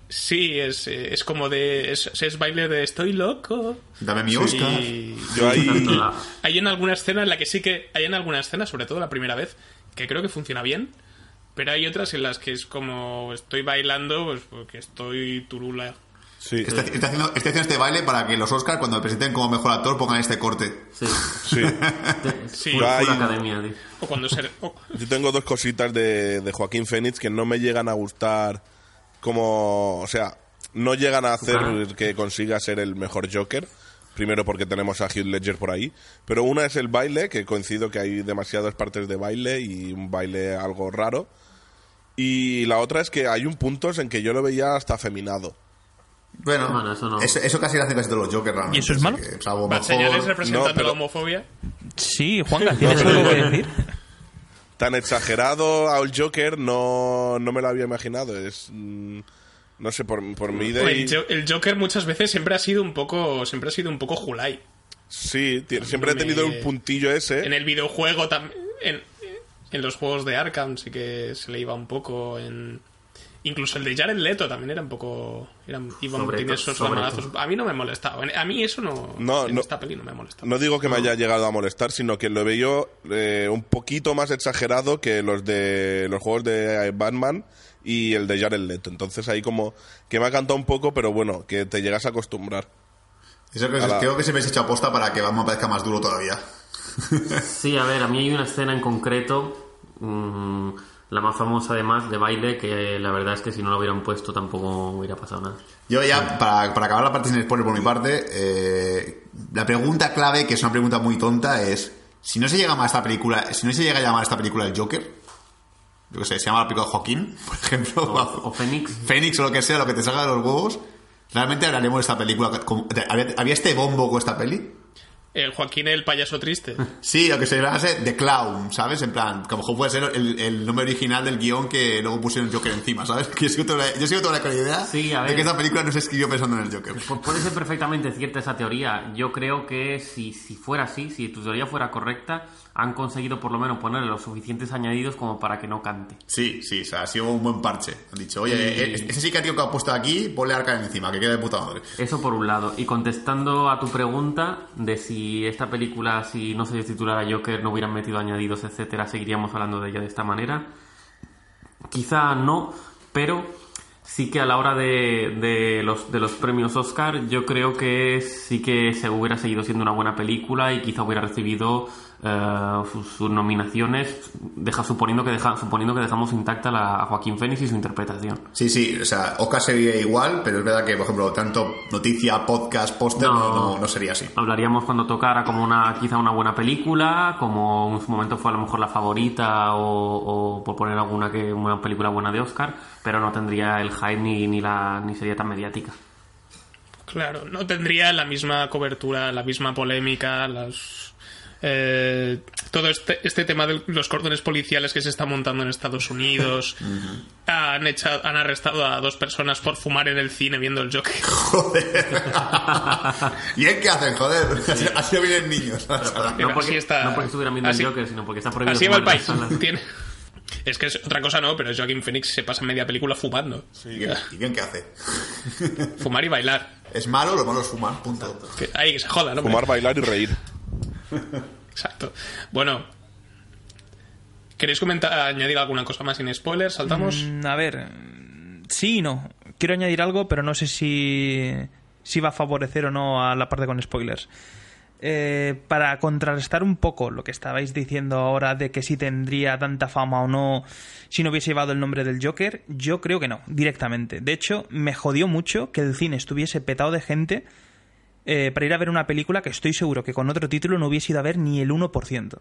Sí, es, es como de... Es, es baile de estoy loco. Dame mi Oscar. Y Yo ahí... hay en alguna escena en la que sí que... Hay en alguna escena, sobre todo la primera vez, que creo que funciona bien. Pero hay otras en las que es como... Estoy bailando pues porque estoy turula. Sí, Está, está haciendo, está haciendo este baile para que los Oscars, cuando le presenten como mejor actor, pongan este corte. Sí. sí. Sí. Full academia, tío. O cuando se... Yo tengo dos cositas de, de Joaquín Phoenix que no me llegan a gustar como... O sea, no llegan a hacer Claro. que consiga ser el mejor Joker. Primero porque tenemos a Heath Ledger por ahí. Pero una es el baile, que coincido que hay demasiadas partes de baile y un baile algo raro. Y la otra es que hay un puntos en que yo lo veía hasta afeminado. Bueno, Bueno, eso no. eso, eso casi lo hacen casi todos los Jokers realmente. ¿Y eso es malo? que, salvo representando No, pero- la homofobia. Sí, Juanga, ¿tienes No, algo que decir? Tan exagerado al Joker no, no me lo había imaginado. Es. mm, no sé, por, por mi idea. El, Jo- el Joker muchas veces siempre ha sido un poco siempre ha sido un poco Julai. Sí, siempre he me- tenido un puntillo ese. En el videojuego también en, en los juegos de Arkham sí que se le iba un poco en incluso el de Jared Leto también era un poco era, iba Sobre to- esos todo. a mí no me molestaba a mí eso no, No, en no. esta peli no me ha molestado No digo que me haya llegado a molestar, sino que lo veo eh, un poquito más exagerado que los de los juegos de Batman y el de Jared Leto. Entonces ahí como que me ha cantado un poco, pero bueno, que te llegas a acostumbrar. Eso que, la- creo que se me ha hecho aposta para que Batman parezca más duro todavía. Sí, a ver, a mí hay una escena en concreto, mm, la más famosa además, de baile, que la verdad es que si no lo hubieran puesto tampoco hubiera pasado nada. Yo ya, para, para acabar la parte sin spoiler por mi parte, eh, la pregunta clave, que es una pregunta muy tonta, es si no se llega a llamar esta película, si no se llega a llamar esta película el Joker, yo que sé, se llama la película de Joaquín, por ejemplo, O, o Fénix. Fénix o lo que sea, lo que te salga de los huevos, realmente hablaremos de esta película. ¿Había, había este bombo con esta peli? El Joaquín el payaso triste Sí, lo que se llama The Clown, ¿sabes? En plan, que a lo mejor puede ser el, el nombre original del guion que luego pusieron el Joker encima, ¿sabes? Que yo sigo toda la, yo sigo toda la idea Sí, a de ver. que esta película no se escribió pensando en el Joker. Pu- Puede ser perfectamente cierta esa teoría. Yo creo que si, si fuera así, si tu teoría fuera correcta, han conseguido por lo menos ponerle los suficientes añadidos como para que no cante. Sí, sí, o sea, ha sido un buen parche. Han dicho, oye, eh, ese sí que ha tío que ha puesto aquí, ponle arca encima, que quede de puta madre. Eso por un lado. Y contestando a tu pregunta de si esta película, si no se titulara Joker, no hubieran metido añadidos, etcétera, seguiríamos hablando de ella de esta manera. Quizá no, pero sí que a la hora de, de los, de los premios Oscar, yo creo que sí que se hubiera seguido siendo una buena película y quizá hubiera recibido eh, sus, sus nominaciones, deja, suponiendo, que deja, suponiendo que dejamos intacta la, a Joaquín Phoenix y su interpretación. Sí, sí, o sea, Oscar sería igual, pero es verdad que, por ejemplo, tanto noticia, podcast, póster, no. No. No, no sería así. Hablaríamos cuando tocara como una quizá una buena película, como en su momento fue a lo mejor la favorita o, o por poner alguna que una película buena de Oscar, pero no tendría el hype ni, ni la ni sería tan mediática. Claro, no tendría la misma cobertura, la misma polémica, las eh, todo este, este tema de los cordones policiales que se está montando en Estados Unidos. han, echado, han arrestado a dos personas por fumar en el cine viendo el Joker. Joder. ¿Y es qué hacen, joder? Así, así vienen niños. Pero No porque, así está- no porque estuvieran viendo así- el Joker, sino porque está prohibido. Así va el país. Tiene- Es que es otra cosa no, pero Joaquin Phoenix se pasa media película fumando. ¿Y bien, y bien qué hace? Fumar y bailar. Es malo, lo malo es fumar, punto. Que, ahí que se joda, ¿no? Fumar, bailar y reír. Exacto. Bueno. ¿Queréis comentar, añadir alguna cosa más sin spoilers? ¿Saltamos? Mm, a ver, sí y no. Quiero añadir algo, pero no sé si, si va a favorecer o no a la parte con spoilers. Eh, para contrarrestar un poco lo que estabais diciendo ahora de que si tendría tanta fama o no si no hubiese llevado el nombre del Joker, yo creo que no, directamente. De hecho, me jodió mucho que el cine estuviese petado de gente eh, para ir a ver una película que estoy seguro que con otro título no hubiese ido a ver ni el 1%.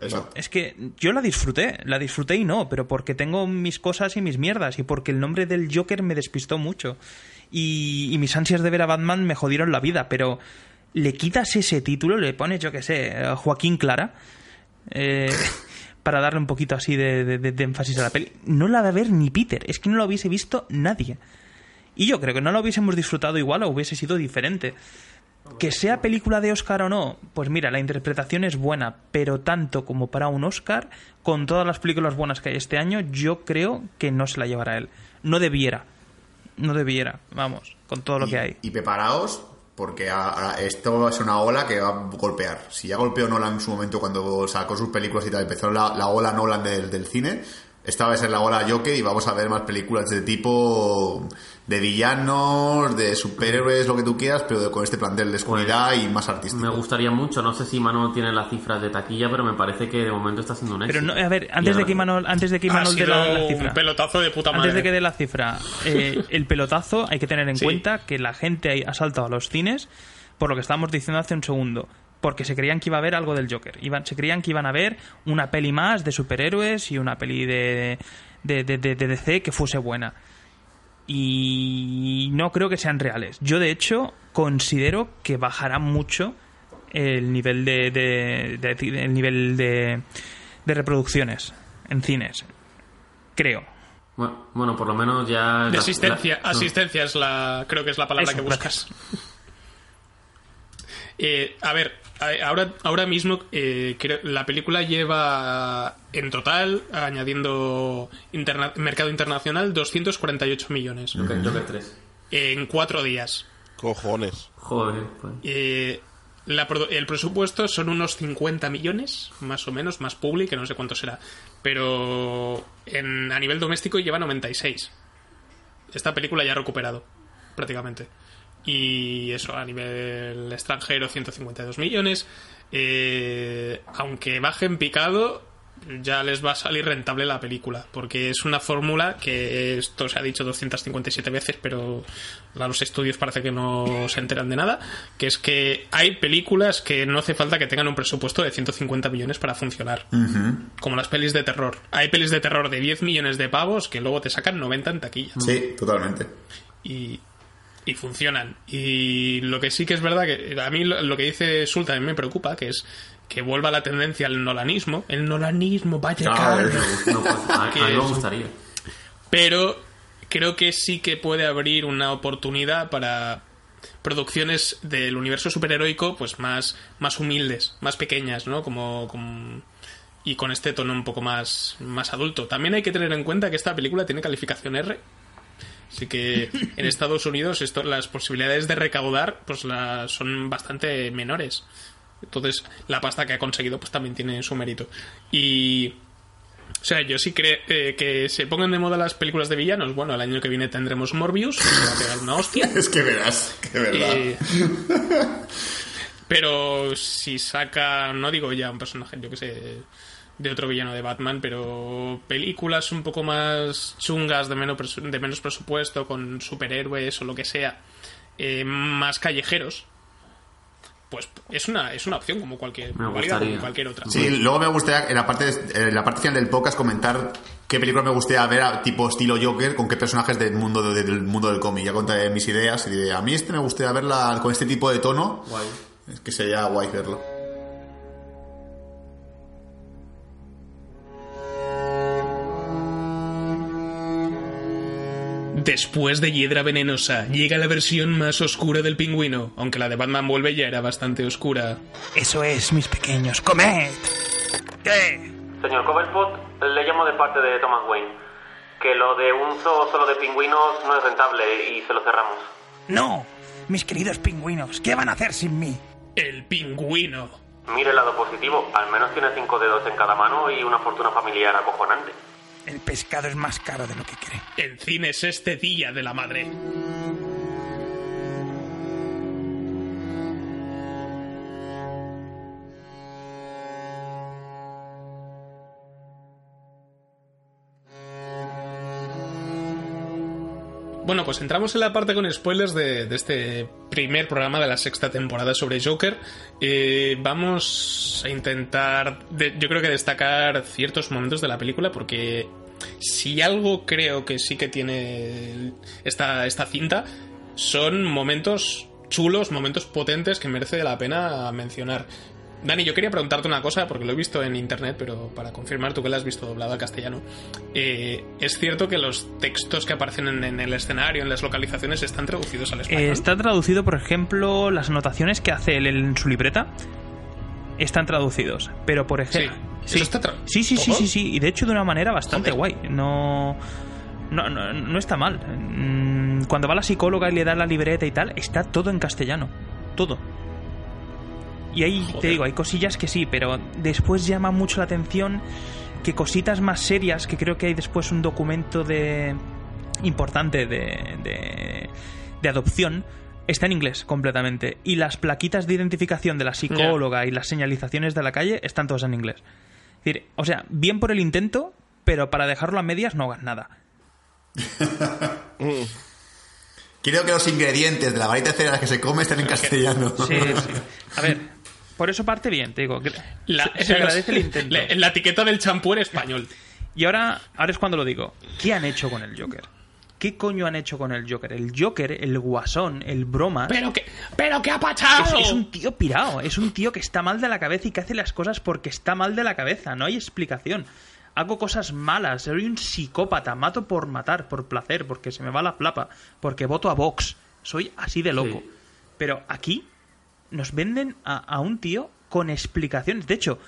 Eso. Es que yo la disfruté, la disfruté y no, pero porque tengo mis cosas y mis mierdas y porque el nombre del Joker me despistó mucho. Y, y mis ansias de ver a Batman me jodieron la vida, pero le quitas ese título, le pones, yo que sé, eh, Joaquín Clara, eh, para darle un poquito así de, de- de- de énfasis a la peli. No la va a ver ni Peter, es que no la hubiese visto nadie. Y yo creo que no la hubiésemos disfrutado igual o hubiese sido diferente. Que sea película de Oscar o no, pues mira, la interpretación es buena, pero tanto como para un Oscar, con todas las películas buenas que hay este año, yo creo que no se la llevará él. No debiera. No debiera, vamos, con todo lo y, que hay. Y preparaos, porque ahora esto a ser una ola que va a golpear. Si ya golpeó Nolan en su momento cuando sacó sus películas y tal, empezó la, la ola Nolan del, del cine, esta va a ser la hora Joker y vamos a ver más películas de tipo de villanos, de superhéroes, lo que tú quieras, pero con este plantel de oscuridad y más artístico. Me gustaría mucho, no sé si Manuel tiene las cifras de taquilla, pero me parece que de momento está siendo un éxito. Pero no, a ver, antes de que Imanol, antes de que Imanol dé la, la un cifra. pelotazo de puta madre. Antes de que dé la cifra, eh, el pelotazo hay que tener en Sí. cuenta que la gente ha saltado a los cines por lo que estábamos diciendo hace un segundo. Porque se creían que iba a haber algo del Joker. Iban, se creían que iban a ver una peli más de superhéroes y una peli de, de, de- de- de DC que fuese buena. Y no creo que sean reales. Yo, de hecho, considero que bajará mucho el nivel de, de- de- el nivel de, de reproducciones en cines. Creo. Bueno, bueno, por lo menos ya... De la- asistencia. la- no. Asistencia es la. Creo que es la palabra Eso, que buscas. Eh, a ver, ahora, ahora mismo eh, creo- la película lleva en total, añadiendo interna- mercado internacional, 248 millones Joker, Joker 3. en cuatro días. Cojones. Joder, pues. Eh, la el presupuesto son unos 50 millones, más o menos, más public, que no sé cuánto será. Pero en, a nivel doméstico lleva 96. Esta película ya ha recuperado, prácticamente. Y eso, a nivel extranjero, 152 millones. Eh, aunque baje en picado, ya les va a salir rentable la película. Porque es una fórmula que esto se ha dicho 257 veces, pero a los estudios parece que no se enteran de nada. Que es que hay películas que no hace falta que tengan un presupuesto de 150 millones para funcionar. Como las pelis de terror. Hay pelis de terror de 10 millones de pavos que luego te sacan 90 en taquilla Sí, totalmente. y, y funcionan. Y lo que sí que es verdad que a mí lo, que dice Sul también me preocupa, que es que vuelva la tendencia al nolanismo. El nolanismo, vaya Ah, cara. eh. No, pues, a, a mí me gustaría. Pero creo que sí que puede abrir una oportunidad para producciones del universo superheroico pues más, más humildes, más pequeñas, ¿no? Como, como- y con este tono un poco más, más adulto. También hay que tener en cuenta que esta película tiene calificación R. Así que en Estados Unidos esto, las posibilidades de recaudar pues la- son bastante menores. Entonces la pasta que ha conseguido pues también tiene su mérito. Y o sea, yo sí creo eh, que se pongan de moda las películas de villanos. Bueno, el año que viene tendremos Morbius, que va a pegar una hostia. Es que verás, que verdad. Eh, pero si saca, no digo ya un personaje, yo que sé, de otro villano de Batman, pero películas un poco más chungas, de menos, presu- de menos presupuesto, con superhéroes o lo que sea, eh, más callejeros, pues es una, es una opción como cualquier, como cualquier otra. Sí, luego me gustaría en la parte en la parte final del podcast comentar qué película me gustaría ver a- tipo estilo Joker con qué personajes del mundo de- del mundo del cómic. Ya contaré mis ideas y diré, a mí este me gustaría verla con este tipo de tono. Guay. Es que sería guay verlo. Después de Hiedra Venenosa, llega la versión más oscura del pingüino, aunque la de Batman vuelve ya era bastante oscura. Eso es, mis pequeños, comed. ¿Qué? Señor Coverspot, le llamo de parte de Thomas Wayne. Que lo de un zoo solo de pingüinos no es rentable y se lo cerramos. No, mis queridos pingüinos, ¿qué van a hacer sin mí? El pingüino. Mire el lado positivo, al menos tiene cinco dedos en cada mano y una fortuna familiar acojonante. El pescado es más caro de lo que cree. En cines este día de la madre. Bueno, pues entramos en la parte con spoilers de, este primer programa de la sexta temporada sobre Joker. Eh, vamos a intentar, yo creo que destacar ciertos momentos de la película porque si algo creo que sí que tiene esta, esta cinta son momentos chulos, momentos potentes que merece la pena mencionar. Dani, yo quería preguntarte una cosa, porque lo he visto en internet, pero para confirmar tú que lo has visto doblado al castellano. Eh, ¿Es cierto que los textos que aparecen en, en el escenario, en las localizaciones, están traducidos al español? Eh, está traducido, por ejemplo, las anotaciones que hace él en su libreta están traducidos. Pero, por ejemplo. Sí. ¿Eso está tra- sí, sí, sí, sí, sí. Y de hecho, de una manera bastante Joder. guay. No. No, no, no está mal. Mm, Cuando va la psicóloga y le da la libreta y tal, está todo en castellano. Todo. Y ahí, Joder. te digo, hay cosillas que sí, pero después llama mucho la atención que cositas más serias, que creo que hay después un documento de importante de, de, de adopción, está en inglés completamente. Y las plaquitas de identificación de la psicóloga y las señalizaciones de la calle están todas en inglés. Es decir, o sea, bien por el intento, pero para dejarlo a medias no hagas nada. Creo que los ingredientes de la varita de cereales que se come están en castellano. Sí, sí. A ver, por eso parte bien, te digo. La, se, se agradece el intento. la- la etiqueta del champú en español. Y ahora, ahora es cuando lo digo. ¿Qué han hecho con el Joker? ¿Qué coño han hecho con el Joker? El Joker, el guasón, el broma. Pero que, pero qué ha pachado. Es, es un tío pirado, es un tío que está mal de la cabeza y que hace las cosas porque está mal de la cabeza, no hay explicación. Hago cosas malas, soy un psicópata, mato por matar, por placer, porque se me va la flapa, porque voto a Vox. Soy así de loco. Sí. Pero aquí nos venden a, a un tío con explicaciones. De hecho,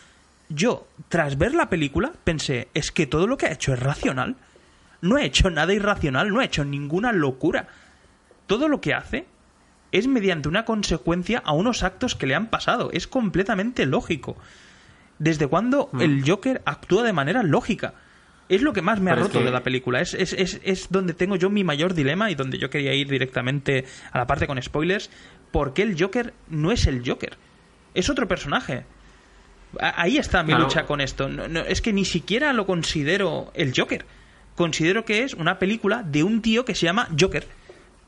yo, tras ver la película, pensé, es que todo lo que ha hecho es racional. No ha hecho nada irracional, no ha hecho ninguna locura. Todo lo que hace es mediante una consecuencia a unos actos que le han pasado. Es completamente lógico. ¿Desde cuándo Mm. el Joker actúa de manera lógica? Es lo que más me ha Pero roto que- de la película. Es, es, es, es donde tengo yo mi mayor dilema y donde yo quería ir directamente a la parte con spoilers. ¿Por qué el Joker no es el Joker? Es otro personaje. Ahí está mi Claro. lucha con esto. No- no, es que ni siquiera lo considero el Joker. Considero que es una película de un tío que se llama Joker.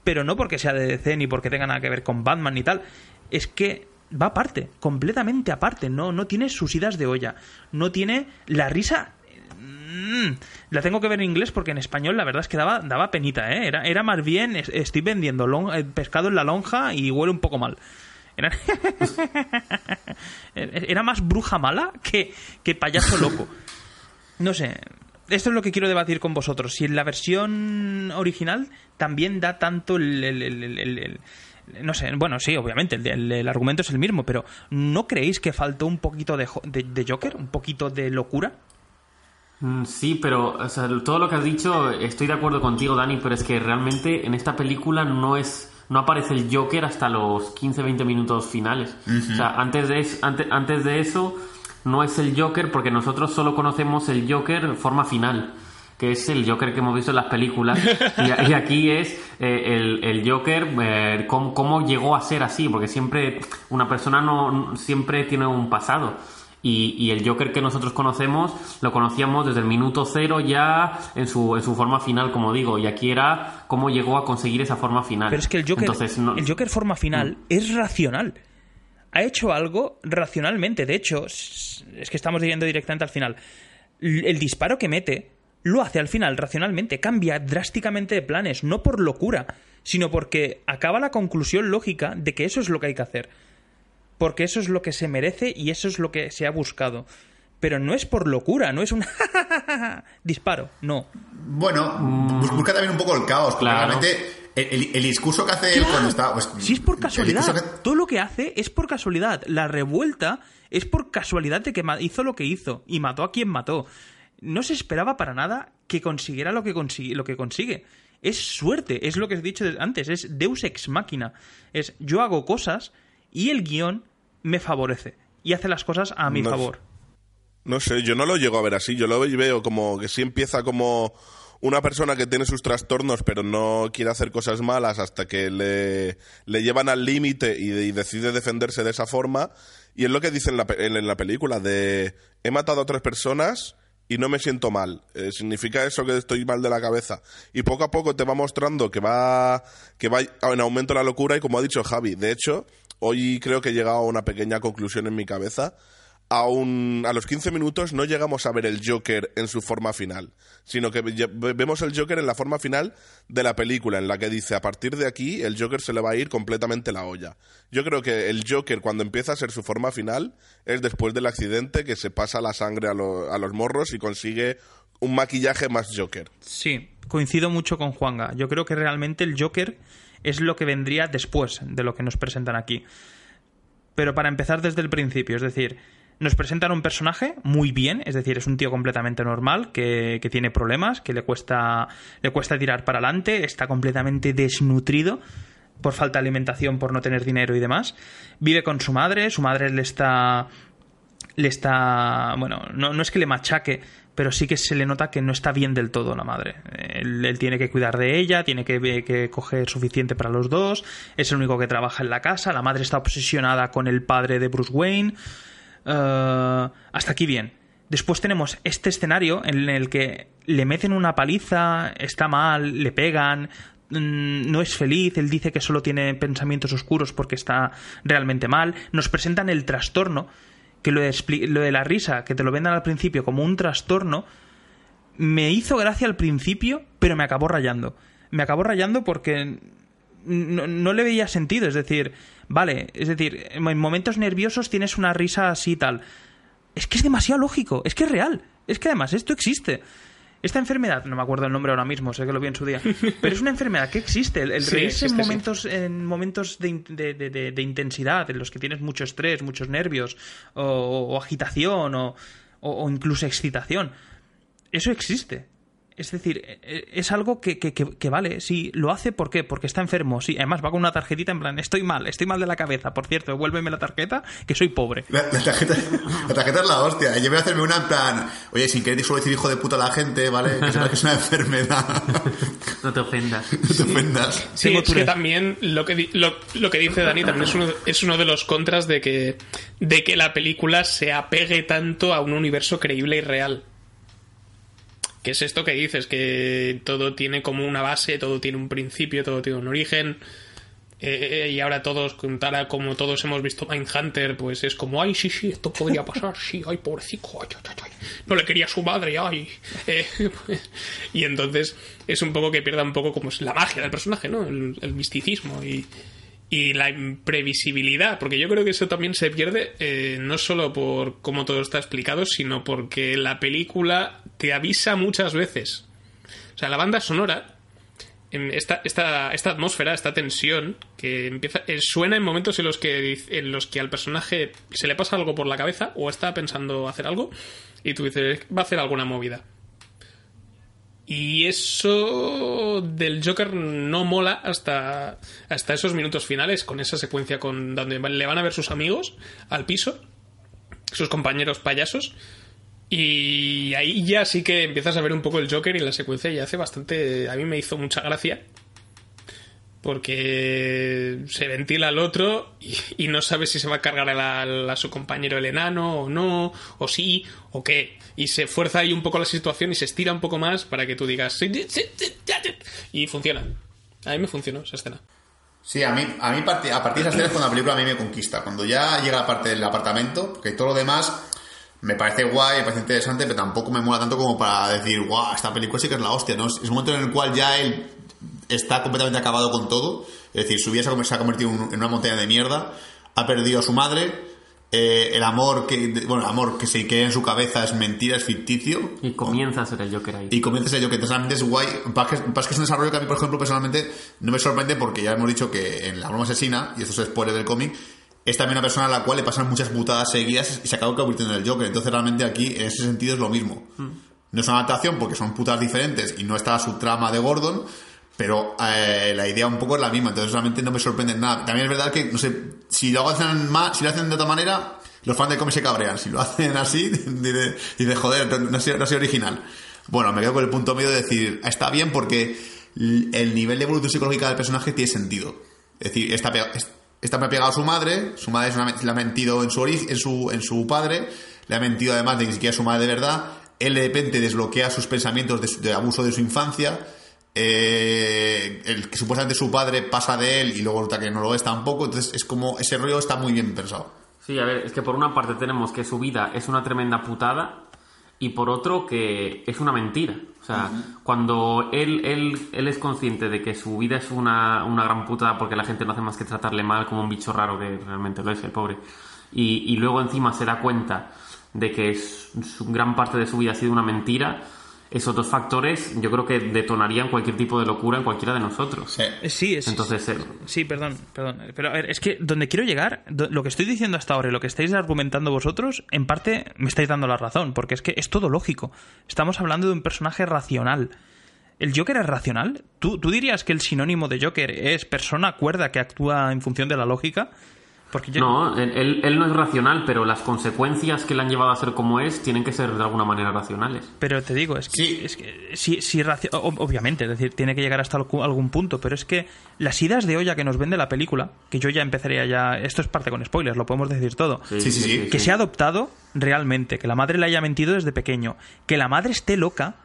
Pero no porque sea de DC ni porque tenga nada que ver con Batman ni tal. Es que va aparte, completamente aparte. No, no tiene sus idas de olla. No tiene la risa. Mm, La tengo que ver en inglés porque en español la verdad es que daba, daba penita, ¿eh? Era, era más bien, es- estoy vendiendo eh, pescado en la lonja y huele un poco mal. Era, más bruja mala que, que payaso loco. No sé. Esto es lo que quiero debatir con vosotros. Si en la versión original también da tanto el. no sé, bueno, sí, obviamente, el, argumento es el mismo, pero ¿no creéis que faltó un poquito de- de Joker? ¿Un poquito de locura? Mm, Sí, pero o sea, todo lo que has dicho, estoy de acuerdo contigo, Dani, pero es que realmente en esta película no es no aparece el Joker hasta los 15-20 minutos finales. O sea, antes de, es- antes, antes de eso no es el Joker porque nosotros solo conocemos el Joker en forma final, que es el Joker que hemos visto en las películas. Y, y aquí es eh, el, el Joker, eh, cómo, cómo llegó a ser así, porque siempre una persona no siempre tiene un pasado. Y, y el Joker que nosotros conocemos lo conocíamos desde el minuto cero ya en su, en su forma final, como digo. Y aquí era cómo llegó a conseguir esa forma final. Pero es que el Joker, Entonces, no- el Joker forma final es racional. Ha hecho algo racionalmente. De hecho, es que estamos yendo directamente al final. El disparo que mete lo hace al final racionalmente. Cambia drásticamente de planes. No por locura, sino porque acaba la conclusión lógica de que eso es lo que hay que hacer. Porque eso es lo que se merece y eso es lo que se ha buscado. Pero no es por locura, no es un disparo, no. Bueno, bus- busca también un poco el caos. porque Claro. Realmente, el, el- el discurso que hace él cuando está. pues, Si es por casualidad, que- todo lo que hace es por casualidad. La revuelta es por casualidad de que hizo lo que hizo y mató a quien mató. No se esperaba para nada que consiguiera lo que, consigue, lo que consigue. Es suerte, es lo que he dicho antes, es Deus ex machina. Es yo hago cosas y el guion me favorece y hace las cosas a mi No favor. No sé, yo no lo llego a ver así. Yo lo veo como que sí empieza como una persona que tiene sus trastornos pero no quiere hacer cosas malas hasta que le, le llevan al límite y, y decide defenderse de esa forma. Y es lo que dice en la, en, en la película de he matado a otras personas y no me siento mal. Eh, significa eso que estoy mal de la cabeza. Y poco a poco te va mostrando que va, que va en aumento la locura y como ha dicho Javi, de hecho, hoy creo que he llegado a una pequeña conclusión en mi cabeza a, a los 15 minutos no llegamos a ver el Joker en su forma final, sino que ve- ve- vemos el Joker en la forma final de la película, en la que dice, a partir de aquí el Joker se le va a ir completamente la olla. Yo creo que el Joker cuando empieza a ser su forma final es después del accidente que se pasa la sangre a, a los morros y consigue un maquillaje más Joker. Sí, coincido mucho con Juanga. Yo creo que realmente el Joker es lo que vendría después de lo que nos presentan aquí. Pero para empezar desde el principio, es decir, nos presentan un personaje muy bien, es decir, es un tío completamente normal, que, que tiene problemas, que le cuesta, le cuesta tirar para adelante, está completamente desnutrido por falta de alimentación, por no tener dinero y demás. Vive con su madre, su madre le está le está. Bueno, no, no es que le machaque, pero sí que se le nota que no está bien del todo la madre. Él, tiene que cuidar de ella, tiene que, que, coger suficiente para los dos, es el único que trabaja en la casa, la madre está obsesionada con el padre de Bruce Wayne. Uh, hasta aquí bien. Después tenemos este escenario en el que le meten una paliza, está mal, le pegan, mm, no es feliz, él dice que solo tiene pensamientos oscuros porque está realmente mal, nos presentan el trastorno, que lo de, lo de la risa, que te lo vendan al principio como un trastorno, me hizo gracia al principio, pero me acabó rayando. Me acabó rayando porque no, no, le veía sentido, es decir, vale, es decir, en momentos nerviosos tienes una risa así tal es que es demasiado lógico, es que es real, es que además esto existe. Esta enfermedad, no me acuerdo el nombre ahora mismo, sé que lo vi en su día, pero es una enfermedad que existe. El, el Sí, reírse existe, en momentos, en momentos de, de- de- de- de intensidad, en los que tienes mucho estrés, muchos nervios, o, o agitación, o, o- o incluso excitación, eso existe. Es decir, eh, es algo que, que- que- que vale, sí, lo hace ¿por qué? Porque está enfermo, sí, además va con una tarjetita en plan, estoy mal, estoy mal de la cabeza, por cierto, devuélveme la tarjeta, que soy pobre. La, la tarjeta, la tarjeta es la hostia. Yo voy a hacerme una en plan, oye, sin querer suelo decir hijo de puta a la gente, ¿vale? Que sepas que es una enfermedad. No te ofendas. no te ofendas. Sí, Tengo es que también lo que, lo que dice Dani también es uno, es uno de los contras de que, de que la película se apegue tanto a un universo creíble y real. Que es esto que dices, que todo tiene como una base, todo tiene un principio, todo tiene un origen. eh, y ahora todos, contara como todos hemos visto Mindhunter, pues es como, ay, sí, sí, esto podría pasar, sí, ay, pobrecito, ay, ay, ay, no le quería a su madre, ay. Eh, y entonces es un poco que pierda un poco como es la magia del personaje, ¿no? El, el misticismo y, y la imprevisibilidad, porque yo creo que eso también se pierde eh, no solo por cómo todo está explicado, sino porque la película te avisa muchas veces. O sea, la banda sonora, esta, esta, esta atmósfera, esta tensión, que empieza, eh, suena en momentos en los que en los que al personaje se le pasa algo por la cabeza o está pensando hacer algo y tú dices, va a hacer alguna movida. Y eso del Joker no mola hasta, hasta esos minutos finales, con esa secuencia con donde le van a ver sus amigos al piso, sus compañeros payasos. Y ahí ya sí que empiezas a ver un poco el Joker y la secuencia ya hace bastante... A mí me hizo mucha gracia. Porque se ventila al otro y, no sabe si se va a cargar a, su compañero el enano o no, o sí, o qué. Y se fuerza ahí un poco la situación y se estira un poco más para que tú digas... Y funciona. A mí me funcionó esa escena. Sí, a mí, a mí a partir de esas escenas cuando la película a mí me conquista. Cuando ya llega la parte del apartamento, porque todo lo demás me parece guay, me parece interesante, pero tampoco me mola tanto como para decir, guau, esta película sí que es la hostia, ¿no? Es un momento en el cual ya él está completamente acabado con todo. Es decir, su vida se ha, convertido en un- en una montaña de mierda. Ha perdido a su madre. eh, el amor que, bueno, el amor que se queda en su cabeza es mentira, es ficticio. Y comienza a ser el Joker ahí. Y comienza a ser yo que realmente es guay. Pasa que, que es un desarrollo que a mí, por ejemplo, personalmente no me sorprende porque ya hemos dicho que en La broma asesina, y esto es spoiler del cómic, es también una persona a la cual le pasan muchas putadas seguidas y se acaba convirtiendo en el Joker. Entonces realmente aquí, en ese sentido, es lo mismo. No es una adaptación porque son putas diferentes y no está la subtrama de Gordon, pero eh, la idea un poco es la misma. Entonces realmente no me sorprende nada. También es verdad que, no sé, si lo hacen más, si lo hacen de otra manera, los fans de cómic se cabrean. Si lo hacen así, y de joder, no ha sido, no ha sido original. Bueno, me quedo con el punto medio de decir, está bien porque el nivel de evolución psicológica del personaje tiene sentido. Es decir, está, está pegado a su madre, su madre le ha mentido en su, ori- en, su, en su padre, le ha mentido además de que ni siquiera es su madre de verdad, él de repente desbloquea sus pensamientos de abuso de su infancia, eh, el que supuestamente su padre pasa de él y luego resulta que no lo es tampoco, entonces es como, ese rollo está muy bien pensado. Sí, a ver, es que por una parte tenemos que su vida es una tremenda putada y por otro que es una mentira. O sea, cuando él, él, él es consciente de que su vida es una, una gran putada porque la gente no hace más que tratarle mal como un bicho raro que realmente lo es, el pobre, y, y luego encima se da cuenta de que es- gran parte de su vida ha sido una mentira, esos dos factores yo creo que detonarían cualquier tipo de locura en cualquiera de nosotros. Eh, Sí, es, Entonces, eh, Sí, perdón, perdón. Pero a ver, es que donde quiero llegar, lo que estoy diciendo hasta ahora y lo que estáis argumentando vosotros, en parte me estáis dando la razón, porque es que es todo lógico. Estamos hablando de un personaje racional. ¿El Joker es racional? ¿Tú, tú dirías que el sinónimo de Joker es persona cuerda que actúa en función de la lógica? Porque yo, No, él, no es racional, pero las consecuencias que le han llevado a ser como es tienen que ser de alguna manera racionales. Pero te digo, es que, Sí. es que sí, sí, raci- ob- obviamente, es decir, tiene que llegar hasta algún punto, pero es que las idas de olla que nos vende la película, que yo ya empezaría ya, esto es parte con spoilers, lo podemos decir todo, Sí, sí, sí. que se ha adoptado realmente, que la madre le haya mentido desde pequeño, que la madre esté loca,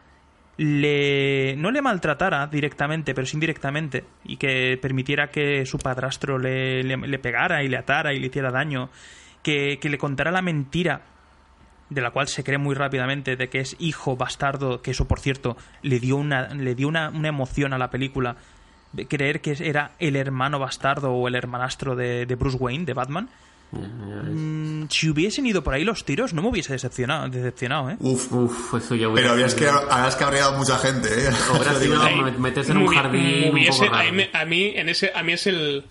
le no le maltratara directamente, pero sí indirectamente, y que permitiera que su padrastro le, le- le pegara y le atara y le hiciera daño, que, que le contara la mentira de la cual se cree muy rápidamente de que es hijo bastardo, que eso por cierto le dio una, le dio una, una emoción a la película, de creer que era el hermano bastardo o el hermanastro de, de Bruce Wayne, de Batman. Mm, si hubiesen ido por ahí los tiros, no me hubiese decepcionado, decepcionado ¿eh? Uf. Uf, eso ya hubiera Pero habrías, que, habrías cabreado mucha gente, ¿eh? Me- meterse en un jardín un hubiese- poco a, mí, a mí en ese a mí es el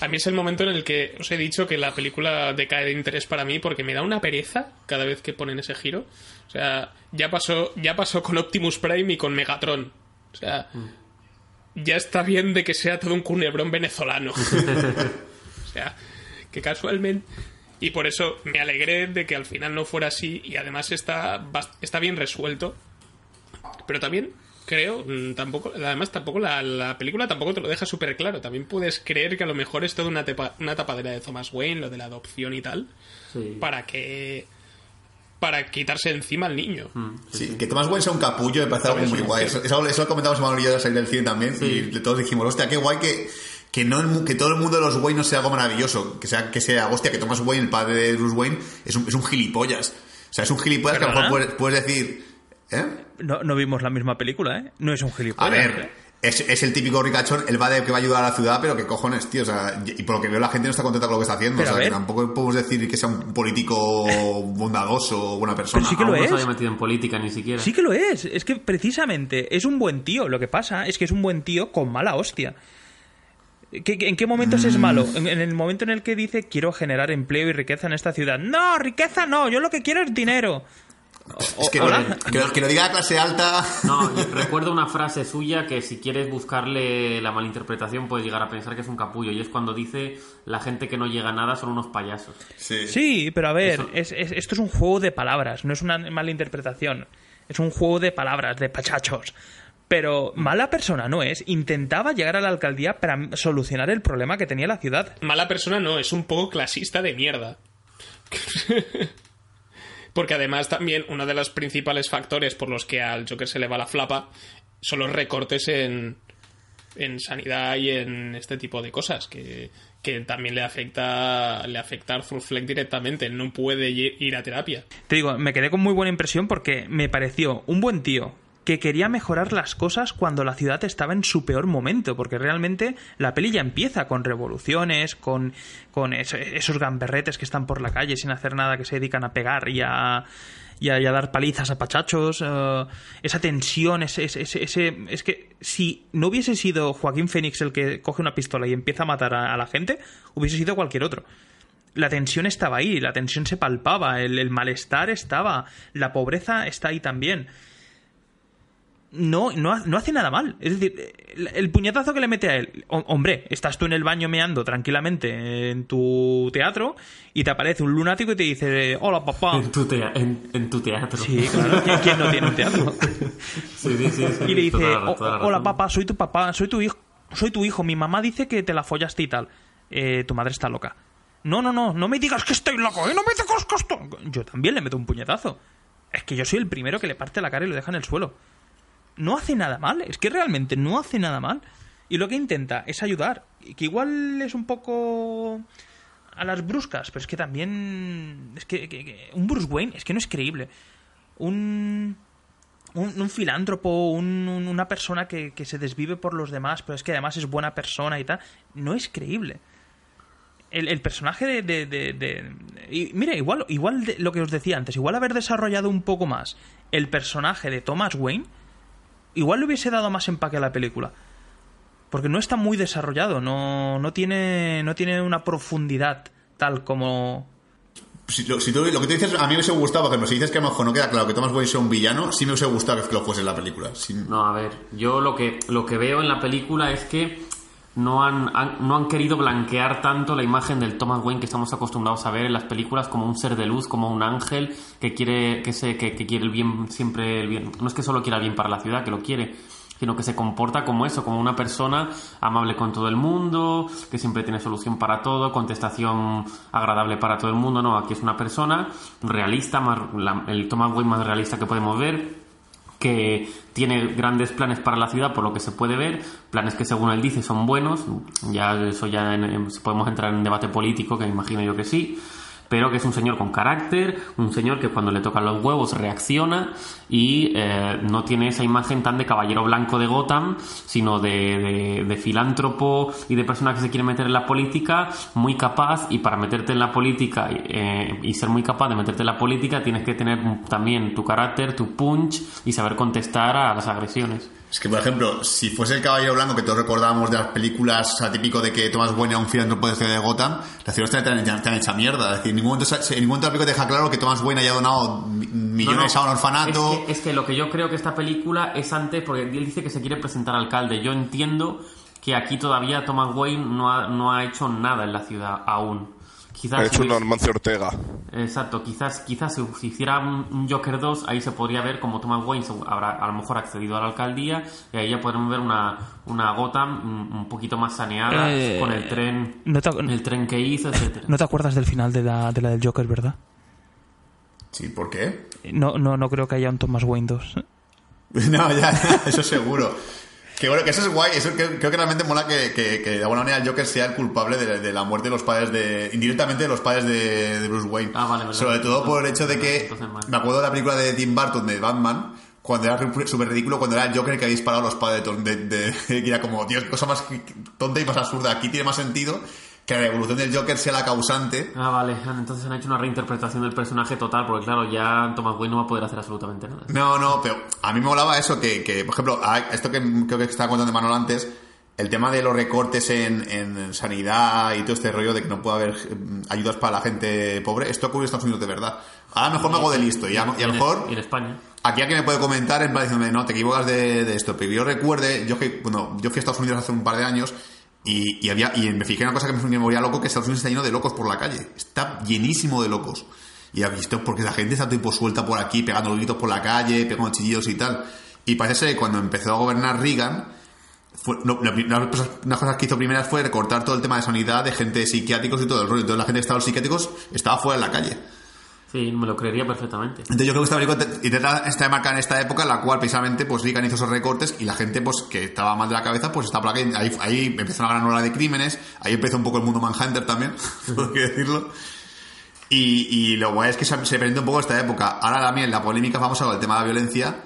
a mí es el momento en el que os he dicho que la película decae de interés para mí porque me da una pereza cada vez que ponen ese giro. O sea, ya pasó ya pasó con Optimus Prime y con Megatron. O sea, ya está bien de que sea todo un cunebrón venezolano. o sea, que casualmente y por eso me alegré de que al final no fuera así y además está está bien resuelto pero también creo, mm, tampoco, además tampoco la, la película tampoco te lo deja súper claro. También puedes creer que a lo mejor es toda una, tepa- una tapadera de Thomas Wayne, lo de la adopción y tal, Sí. para que para quitarse de encima al niño. Sí, que Thomas Wayne sea un capullo me parece algo muy guay. Eso, lo comentamos en Manuel y yo de salir del cine también. Sí. Y todos dijimos, hostia, qué guay que, que, no el mu- que todo el mundo de los Wayne no sea algo maravilloso. Que sea, que sea, hostia, que Thomas Wayne, el padre de Bruce Wayne, es un, es un gilipollas. O sea, es un gilipollas que a lo mejor puedes, puedes decir, ¿eh? No, no vimos la misma película, ¿eh? No es un A gilipollas. ver, ¿eh? es, es el típico ricachón, él va de que va a ayudar a la ciudad, pero que cojones, tío. O sea, y por lo que veo la gente no está contenta con lo que está haciendo. Pero o a sea, que tampoco podemos decir que sea un político bondadoso o buena persona. Pero sí que lo Aún no es. se había metido en política ni siquiera. Sí que lo es. Es que precisamente es un buen tío. Lo que pasa es que es un buen tío con mala hostia. ¿Qué- qué- ¿En qué momentos Mm. es malo? En, en el momento en el que dice quiero generar empleo y riqueza en esta ciudad. No, riqueza no. Yo lo que quiero es dinero. Es que, Hola. que, lo- que lo diga la clase alta. No, recuerdo una frase suya que si quieres buscarle la malinterpretación puedes llegar a pensar que es un capullo y es cuando dice la gente que no llega a nada son unos payasos. Sí. Sí, pero a ver, Eso- es- es- esto es un juego de palabras, no es una mala interpretación. Es un juego de palabras, de pachachos. Pero mala persona no es. Intentaba llegar a la alcaldía para solucionar el problema que tenía la ciudad. Mala persona no, es un poco clasista de mierda. Porque además también uno de los principales factores por los que al Joker se le va la flapa son los recortes en, en sanidad y en este tipo de cosas que, que también le afecta le afecta a Arthur Fleck directamente. Él no puede ir ir a terapia. Te digo, me quedé con muy buena impresión porque me pareció un buen tío que quería mejorar las cosas cuando la ciudad estaba en su peor momento, porque realmente la peli ya empieza con revoluciones, con, con es- esos gamberretes que están por la calle sin hacer nada, que se dedican a pegar y a, y a, dar palizas a pachachos, eh, esa tensión, ese, ese, ese- Es que si no hubiese sido Joaquín Fénix el que coge una pistola y empieza a matar a- la gente, hubiese sido cualquier otro la tensión estaba ahí, la tensión se palpaba, el malestar estaba, la pobreza está ahí también. No, no, no hace nada mal. Es decir, el, el puñetazo que le mete a él. ho- hombre, estás tú en el baño meando tranquilamente en tu teatro y te aparece un lunático y te dice: Hola, papá. En tu, en, en tu teatro. Sí, claro. ¿quién- ¿Quién no tiene un teatro? Sí, sí, sí, Y le dice, toda la- "O- toda la hola papá, soy tu papá, soy tu hijo, soy tu hijo, mi mamá dice que te la follaste y tal. Eh, tu madre está loca. No, no, no, no me digas que estoy loco, ¿eh? no me digas que estoy... Yo también le meto un puñetazo. Es que yo soy el primero que le parte la cara y lo deja en el suelo. No hace nada mal, es que realmente no hace nada mal. Y lo que intenta es ayudar. Que igual es un poco a las bruscas, pero es que también... Es que, un Bruce Wayne es que no es creíble. Un un, filántropo, un- un- una persona que, que se desvive por los demás, pero es que además es buena persona y tal, no es creíble. El, personaje de... de- mira, igual, igual lo que os decía antes, igual haber desarrollado un poco más el personaje de Thomas Wayne, igual le hubiese dado más empaque a la película. Porque no está muy desarrollado, no, no, tiene, no tiene una profundidad tal como... Si, lo, si tú- lo que tú dices, a mí me hubiese gustado, porque si dices que a lo mejor no queda claro que Thomas Wayne sea un villano, sí me hubiese gustado que lo fuese en la película. No, a ver, yo lo que, lo que veo en la película es que no han, no han querido blanquear tanto la imagen del Thomas Wayne que estamos acostumbrados a ver en las películas como un ser de luz, como un ángel que quiere que se que, que quiere el bien siempre el bien. No es que solo quiera el bien para la ciudad, que lo quiere, sino que se comporta como eso, como una persona amable con todo el mundo, que siempre tiene solución para todo, contestación agradable para todo el mundo. No, aquí es una persona realista, más, la- el Thomas Wayne más realista que podemos ver que tiene grandes planes para la ciudad, por lo que se puede ver, planes que según él dice son buenos, ya eso ya en- podemos entrar en debate político, que imagino yo que sí, pero que es un señor con carácter, un señor que cuando le tocan los huevos reacciona y eh, no tiene esa imagen tan de caballero blanco de Gotham, sino de, de- filántropo y de persona que se quiere meter en la política, muy capaz, y para meterte en la política eh, y ser muy capaz de meterte en la política tienes que tener también tu carácter, tu punch y saber contestar a las agresiones. Es que, por ejemplo, si fuese el Caballero Blanco que todos recordábamos de las películas, o sea, típico de que Thomas Wayne era un filántropo de ciudad de Gotham, la ciudad está tan, tan- tan hecha mierda. Es decir, en ningún momento, en ningún momento la película te deja claro que Thomas Wayne haya donado mi- millones No, no. a un orfanato. Es que, es que lo que yo creo que esta película es antes, porque él dice que se quiere presentar alcalde. Yo entiendo que aquí todavía Thomas Wayne no ha, no ha hecho nada en la ciudad aún. Quizás Ha hecho un Normancio Ortega. Exacto, quizás, quizás si hiciera un, un Joker 2, ahí se podría ver como Thomas Wayne habrá a lo mejor accedido a la alcaldía y ahí ya podremos ver una, una Gotham un, un poquito más saneada Eh, con el tren, no te- el tren que hizo, etcétera. No te acuerdas del final de la, de la del Joker, ¿verdad? Sí, ¿por qué? No, no, no creo que haya un Thomas Wayne 2. No, ya, ya, eso seguro. Que bueno, que eso es guay, eso creo, creo que realmente mola que, que, que de alguna manera el Joker sea el culpable de, de la muerte de los padres de. indirectamente de los padres de, de Bruce Wayne. Ah, vale, vale. Sobre todo por el hecho de que. Me acuerdo de la película de Tim Burton de Batman, cuando era súper ridículo, cuando era el Joker que había disparado a los padres de, de, de- que era como, Dios, cosa más tonta y más absurda. Aquí tiene más sentido que la evolución del Joker sea la causante. Ah, vale, entonces han hecho una reinterpretación del personaje total, porque claro, ya Thomas Wayne no va a poder hacer absolutamente nada. No, no, pero a mí me molaba eso que, que, por ejemplo, a- esto que creo que estaba contando Manuel antes, el tema de los recortes en, en sanidad y todo este rollo de que no puede haber mm, ayudas para la gente pobre, esto ocurre en Estados Unidos de verdad. Ahora mejor me hago de listo y a, y a lo mejor y en España. aquí alguien me puede comentar en plan diciéndome, no, te equivocas de, de esto, pero yo recuerde, yo que, bueno, yo fui a Estados Unidos hace un par de años y, y había, y me fijé una cosa que me volvía loco, que Estados Unidos está lleno de locos por la calle, está llenísimo de locos. Y ha visto porque la gente está tipo suelta por aquí, pegando gritos por la calle, pegando chillidos y tal. Y parece que cuando empezó a gobernar Reagan, fue, la- una de de cosas que hizo primeras fue recortar todo el tema de sanidad, de gente psiquiátricos y todo el rollo. Entonces la gente que estaba los psiquiátricos estaba fuera en la calle. Sí, me lo creería perfectamente. Entonces yo creo que esta película te- intenta estar marcada en esta época en la cual precisamente pues Reagan hizo esos recortes y la gente pues que estaba mal de la cabeza pues está por aquí. Ahí, ahí empezó una gran ola de crímenes, ahí empezó un poco el mundo Manhunter también, por qué decirlo. Y, lo guay es que se, se un poco esta época. Ahora también la polémica famosa con el tema de la violencia.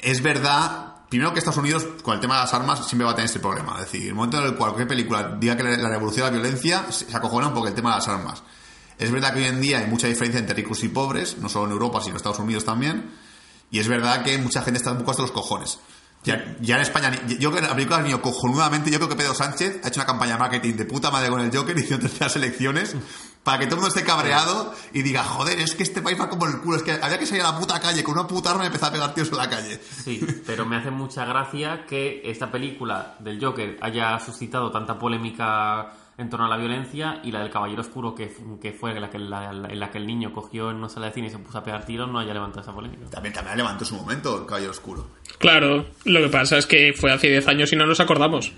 Es verdad, primero que Estados Unidos con el tema de las armas siempre va a tener este problema. Es decir, el momento en el cual cualquier película diga que la, revolución de la violencia se acojona un poco el tema de las armas. Es verdad que hoy en día hay mucha diferencia entre ricos y pobres, no solo en Europa, sino en Estados Unidos también. Y es verdad que mucha gente está un poco hasta los cojones. Ya, ya en España, yo creo que película ha venido cojonudamente. Yo creo que Pedro Sánchez ha hecho una campaña de marketing de puta madre con el Joker y hizo terceras elecciones para que todo el mundo esté cabreado y diga, joder, es que este país va como el culo. Es que había que salir a la puta calle con una puta arma y empezar a pegar tíos en la calle. Sí, pero me hace mucha gracia que esta película del Joker haya suscitado tanta polémica en torno a la violencia y la del Caballero Oscuro, que, que fue la que, la- la- en la que el niño cogió en una sala de cine y se puso a pegar tiros, no haya levantado esa polémica. También, también levantó su momento el Caballero Oscuro. Claro, lo que pasa es que fue hace 10 años y no nos acordamos.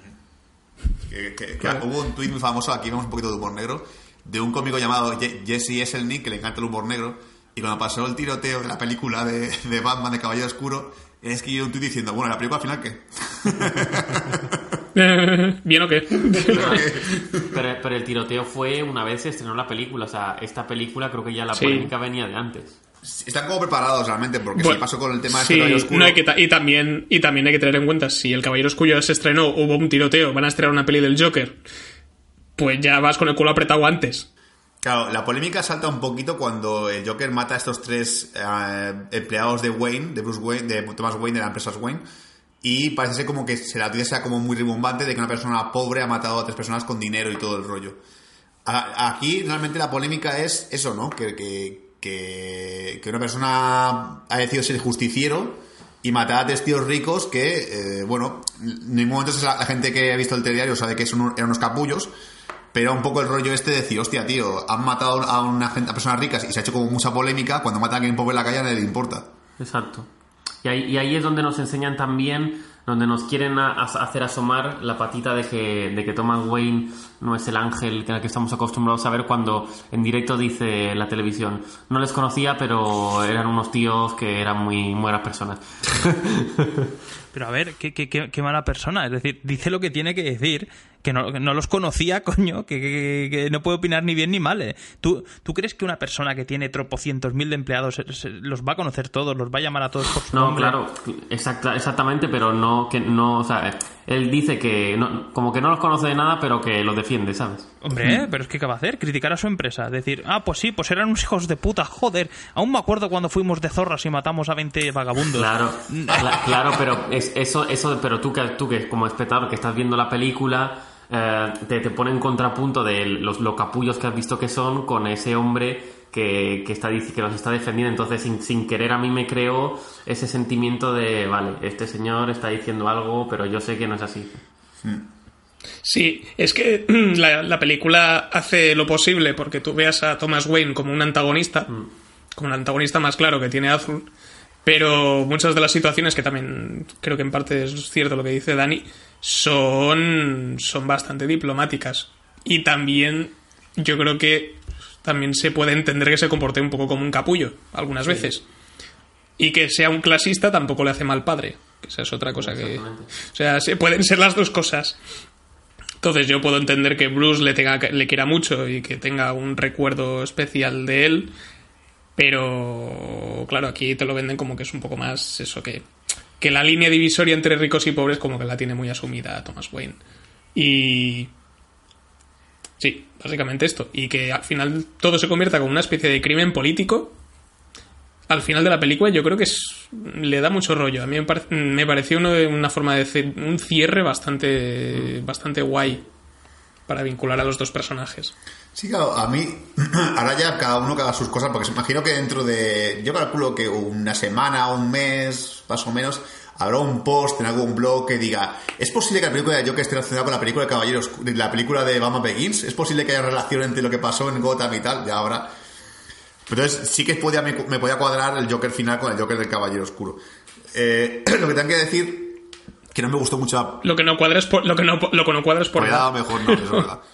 Que, que- que hubo un tuit muy famoso, aquí vemos un poquito de humor negro, de un cómico llamado Je- Jesse Esselnick, que le encanta el humor negro, y cuando pasó el tiroteo de la película de, de Batman de Caballero Oscuro, él escribió un tuit diciendo, bueno, ¿la película al final qué? ¿Bien o qué? Pero, pero el tiroteo fue una vez se estrenó la película, o sea, esta película creo que ya la Sí. polémica venía de antes. Están como preparados realmente, porque Bueno, si pasó con el tema de sí, este Caballero Oscuro... no hay que ta- y, también, y también hay que tener en cuenta, si el Caballero Oscuro se estrenó, hubo un tiroteo, van a estrenar una peli del Joker, pues ya vas con el culo apretado antes. Claro, la polémica salta un poquito cuando el Joker mata a estos tres eh, empleados de Wayne, de Bruce Wayne, de Thomas Wayne, de la empresa Wayne, y parece ser como que se la noticia sea como muy ribombante de que una persona pobre ha matado a tres personas con dinero y todo el rollo. Aquí realmente la polémica es eso, ¿no? Que, que, que, una persona ha decidido ser justiciero y matar a tres tíos ricos que, eh, bueno, en ningún momento la, gente que ha visto el telediario sabe que son eran unos capullos, pero un poco el rollo este de decir, hostia, tío, han matado a una a personas ricas y se ha hecho como mucha polémica, cuando matan a alguien pobre en la calle a nadie le importa. Exacto. Y ahí, es donde nos enseñan también, donde nos quieren hacer asomar la patita de que, de que Thomas Wayne no es el ángel al que estamos acostumbrados a ver cuando en directo dice la televisión. No les conocía, pero eran unos tíos que eran muy buenas personas. Pero a ver, qué, qué, qué, qué mala persona. Es decir, dice lo que tiene que decir, que no, que no los conocía, coño, que, que- que no puede opinar ni bien ni mal. eh. ¿Tú, ¿Tú crees que una persona que tiene tropocientos mil de empleados se- se- los va a conocer todos, los va a llamar a todos por su No, nombre? claro, exacta, exactamente, pero no, que no, o sea, él dice que no- como que no los conoce de nada, pero que los defiende, ¿sabes? Hombre, ¿eh? pero es que ¿qué va a hacer? Criticar a su empresa. Decir, ah, pues sí, pues eran unos hijos de puta, joder. Aún me acuerdo cuando fuimos de zorras y matamos a 20 vagabundos. Claro, cla- claro, pero es, eso, eso, pero tú que, tú que como espectador que estás viendo la película, eh, te, te pone en contrapunto de los, los capullos que has visto que son con ese hombre que, que está que los está defendiendo. Entonces, sin, sin querer a mí me creó ese sentimiento de, vale, este señor está diciendo algo, pero yo sé que no es así. Sí, es que la, la película hace lo posible porque tú veas a Thomas Wayne como un antagonista, como el antagonista más claro que tiene Azul, pero muchas de las situaciones, que también creo que en parte es cierto lo que dice Dani, son, son bastante diplomáticas. Y también yo creo que también se puede entender que se comporte un poco como un capullo, algunas veces. Y que sea un clasista tampoco le hace mal padre. Que esa es otra cosa que... O sea, se pueden ser las dos cosas. Entonces yo puedo entender que Bruce le, tenga, le quiera mucho y que tenga un recuerdo especial de él, pero claro, aquí te lo venden como que es un poco más eso que, que la línea divisoria entre ricos y pobres como que la tiene muy asumida Thomas Wayne. Y... Sí, básicamente esto. Y que al final todo se convierta como una especie de crimen político. Al final de la película yo creo que le da mucho rollo. A mí me, me pareció una forma de un cierre bastante, bastante guay para vincular a los dos personajes. Sí, claro, a mí, ahora ya cada uno que haga sus cosas, porque se imagino que dentro de, yo calculo que una semana, un mes, más o menos, habrá un post en algún blog que diga, ¿es posible que la película de Joker esté relacionada con la película de Caballeros, la película de Batman Begins? ¿Es posible que haya relación entre lo que pasó en Gotham y tal? Ya habrá. Entonces sí que podía, me, me podía cuadrar el Joker final con el Joker del Caballero Oscuro. Eh, lo que tengo que decir, que no me gustó mucho la, Lo que no cuadra es por, lo que no, lo que no cuadra es por edad. mejor no, es verdad.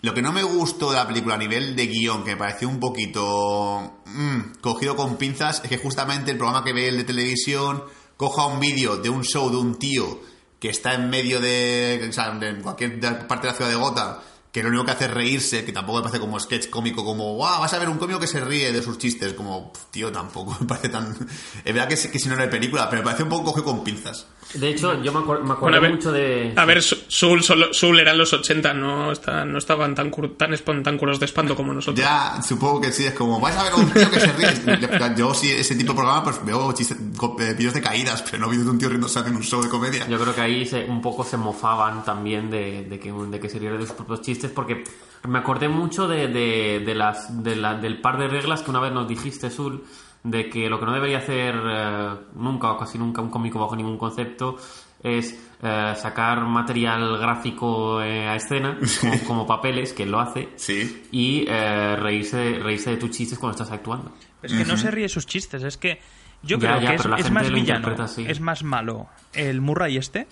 Lo que no me gustó de la película a nivel de guion, que me pareció un poquito mm, cogido con pinzas, es que justamente el programa que ve el de televisión coja un vídeo de un show de un tío que está en medio de, o sea, de cualquier parte de la ciudad de Gotham, que lo único que hace es reírse, que tampoco me parece como sketch cómico, como, wow, vas a ver un cómico que se ríe de sus chistes, como, "Pf, tío, tampoco me parece tan... Es verdad que, sí- que si no era de película, pero me parece un poco cogido con pinzas. De hecho, yo me, acuer- me acuerdo Bueno, mucho de... a ver, Su- Soul, solo- Soul eran los 80, no, está- no estaban tan, cur- tan, espon- tan curos de espanto como nosotros. Ya, supongo que sí, es como, vais a ver un tío que se ríe. Yo, sí, ese tipo de programa, pues veo chistes, eh, vídeos de caídas, pero no vídeos de un tío riéndose en un show de comedia. Yo creo que ahí se- un poco se mofaban también de, de que, de que se riera de sus propios chistes, porque me acordé mucho de, de, de las, de la- del par de reglas que una vez nos dijiste, Sul, de que lo que no debería hacer eh, nunca o casi nunca un cómico bajo ningún concepto es eh, sacar material gráfico eh, a escena, como, como papeles, que él lo hace, Sí. y eh, reírse, reírse de tus chistes cuando estás actuando. Es que no se ríe de sus chistes, es que yo Ya, creo ya, que es, es más villano, es más malo el Murray este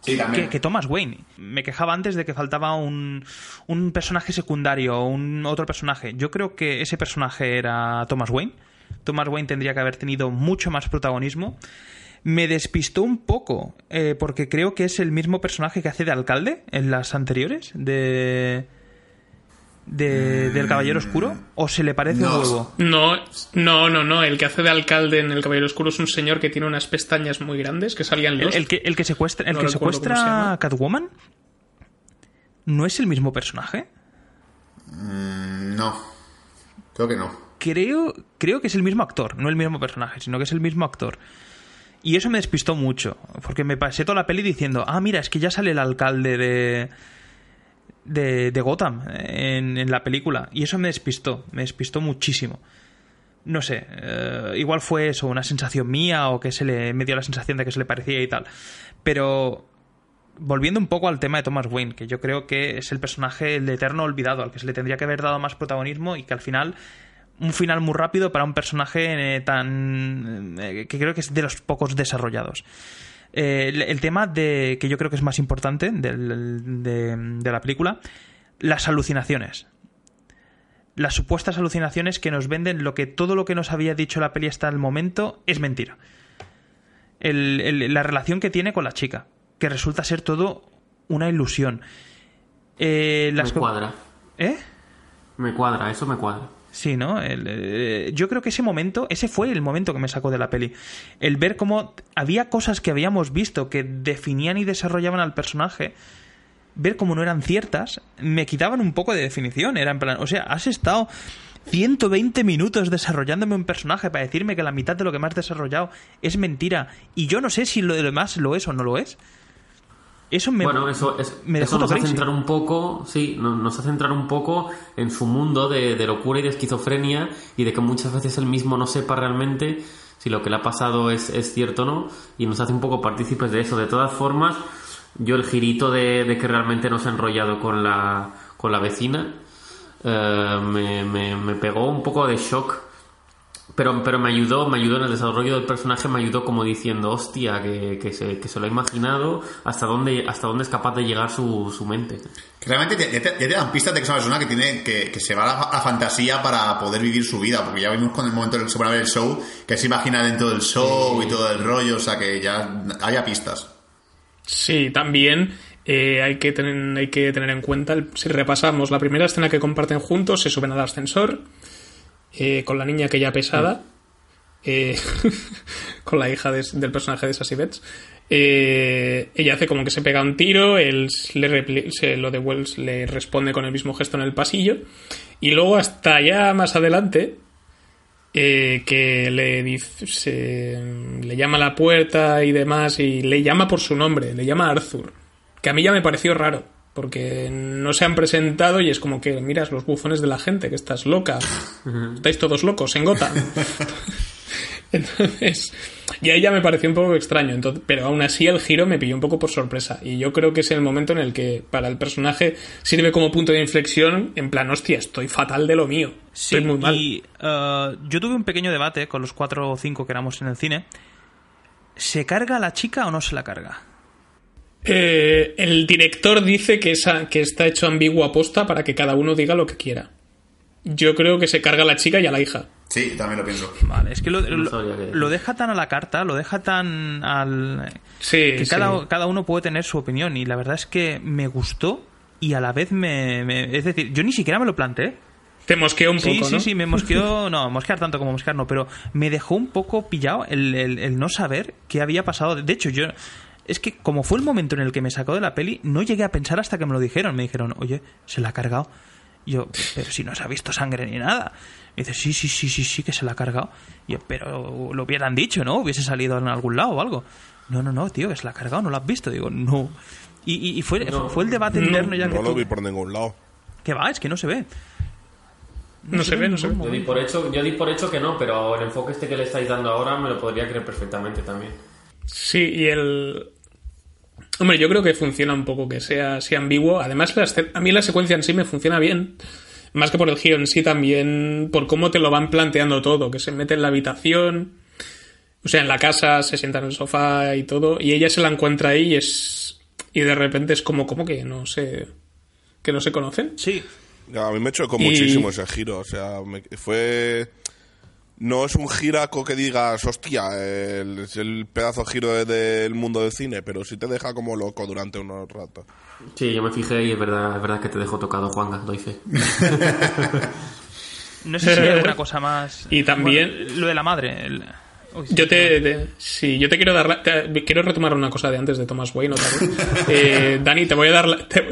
Sí, que, que Thomas Wayne. Me quejaba antes de que faltaba un, un personaje secundario o un otro personaje. Yo creo que ese personaje era Thomas Wayne. Thomas Wayne tendría que haber tenido mucho más protagonismo. Me despistó un poco, eh, porque creo que es el mismo personaje que hace de alcalde en las anteriores, de, de- del Caballero Oscuro, o se le parece No. un huevo. No, no, no, no. El que hace de alcalde en El Caballero Oscuro es un señor que tiene unas pestañas muy grandes que salían El, los. el que, el que secuestra, el No que secuestra Catwoman no es el mismo personaje. Mm, no. Creo que no. Creo, creo que es el mismo actor, no el mismo personaje, sino que es el mismo actor. Y eso me despistó mucho, porque me pasé toda la peli diciendo, ah, mira, es que ya sale el alcalde de, de, de Gotham en, en la película. Y eso me despistó, me despistó muchísimo. no sé, eh, igual fue eso, una sensación mía o que se le me dio la sensación de que se le parecía y tal. Pero volviendo un poco al tema de Thomas Wayne, que yo creo que es el personaje, el eterno olvidado, al que se le tendría que haber dado más protagonismo y que al final un final muy rápido para un personaje eh, tan eh, que creo que es de los pocos desarrollados. Eh, el, el tema de que yo creo que es más importante del- de, de la película, las alucinaciones. Las supuestas alucinaciones que nos venden lo que todo lo que nos había dicho la peli hasta el momento es mentira. El- el- la relación que tiene con la chica, que resulta ser todo una ilusión. Eh, las Me cuadra. ¿Eh? Me cuadra, eso me cuadra. Sí, ¿no? El, eh, yo creo que ese momento, ese fue el momento que me sacó de la peli. El ver cómo había cosas que habíamos visto que definían y desarrollaban al personaje, ver cómo no eran ciertas, me quitaban un poco de definición. Era en plan, o sea, has estado 120 minutos desarrollándome un personaje para decirme que la mitad de lo que me has desarrollado es mentira y yo no sé si lo demás lo es o no lo es. Eso me, bueno, eso, es- me dejó eso nos hace entrar un poco, sí, no- nos hace entrar un poco en su mundo de, de locura y de esquizofrenia y de que muchas veces él mismo no sepa realmente si lo que le ha pasado es, es cierto o no y nos hace un poco partícipes de eso. De todas formas, yo el girito de, de que realmente no se ha enrollado con la, con la vecina eh, me, me- me pegó un poco de shock. Pero, pero me ayudó, me ayudó en el desarrollo del personaje, me ayudó como diciendo, hostia, que, que, se, que se lo ha imaginado, hasta dónde, hasta dónde es capaz de llegar su, su mente. Que realmente ya te, ya te dan pistas de que es una persona que tiene que, que se va a la, a fantasía para poder vivir su vida, porque ya vimos con el momento en el que se pone a ver el show, que se imagina dentro del show y todo el rollo, o sea que ya haya pistas. Sí, también eh, hay, que tener, hay que tener en cuenta, el- si repasamos la primera escena que comparten juntos, se suben al ascensor eh, con la niña que ya pesada, eh, con la hija de- del personaje de Sassy Betts. Eh, ella hace como que se pega un tiro, él le, se lo devuelve, le responde con el mismo gesto en el pasillo, y luego hasta ya más adelante, eh, que le dice, se- le llama a la puerta y demás y le llama por su nombre, le llama Arthur, que a mí ya me pareció raro, porque no se han presentado y es como que miras los bufones de la gente, que estás loca, estáis todos locos en Gotham. Entonces, y ahí ya me pareció un poco extraño, entonces, pero aún así el giro me pilló un poco por sorpresa. Y yo creo que es el momento en el que para el personaje sirve como punto de inflexión, en plan, hostia, estoy fatal de lo mío. Sí, estoy muy mal. y eh, yo tuve un pequeño debate con los cuatro o cinco que éramos en el cine. ¿Se carga la chica o no se la carga? Eh, el director dice que, esa, que está hecho ambiguo aposta para que cada uno diga lo que quiera. Yo creo que se carga a la chica y a la hija. Sí, también lo pienso. Vale, es que lo, lo- lo deja tan a la carta, lo deja tan al... Sí, que sí. cada, cada uno puede tener su opinión y la verdad es que me gustó y a la vez me... me- es decir, yo ni siquiera me lo planteé. Te mosqueó un Sí, poco, sí, ¿no? sí, me mosqueó, no, mosquear tanto como mosquear no, pero me dejó un poco pillado el, el- el no saber qué había pasado. De hecho, yo, es que como fue el momento en el que me sacó de la peli, no llegué a pensar hasta que me lo dijeron. Me dijeron, oye, se la ha cargado. Yo, pero si no se ha visto sangre ni nada. Me dice, sí, sí, sí, sí, sí, que se la ha cargado. Yo, pero lo hubieran dicho, ¿no? Hubiese salido en algún lado o algo. No, no, no, tío, que se la ha cargado, no lo has visto. Digo, no. Y, y- y fue, fue el debate interno ya que No lo tuve. vi por ningún lado. Que va, es que no se ve. No se ve, no se ve. Yo di, por hecho, yo di por hecho que no, pero el enfoque este que le estáis dando ahora me lo podría creer perfectamente también. Sí, y el... Hombre, yo creo que funciona un poco que sea así ambiguo. Además, la a mí la secuencia en sí me funciona bien. Más que por el giro en sí, también por cómo te lo van planteando todo. Que se mete en la habitación, o sea, en la casa, se sienta en el sofá y todo. Y ella se la encuentra ahí y es... Y de repente es como, como que no sé... Que no se conocen. Sí, A mí me chocó Y- muchísimo ese giro. O sea, me- fue. No es un giraco que digas, hostia, el, es el pedazo giro de- del mundo del cine, pero sí te deja como loco durante unos ratos. Sí, yo me fijé y es verdad, es verdad que te dejó tocado, Juanga, doy fe. No sé si hay alguna cosa más. Y también- Bueno, lo de la madre. el- Yo te, te- sí, yo te quiero dar la- te- quiero retomar una cosa de antes de Thomas Wayne otra vez. Eh, Dani, te voy a dar la, te,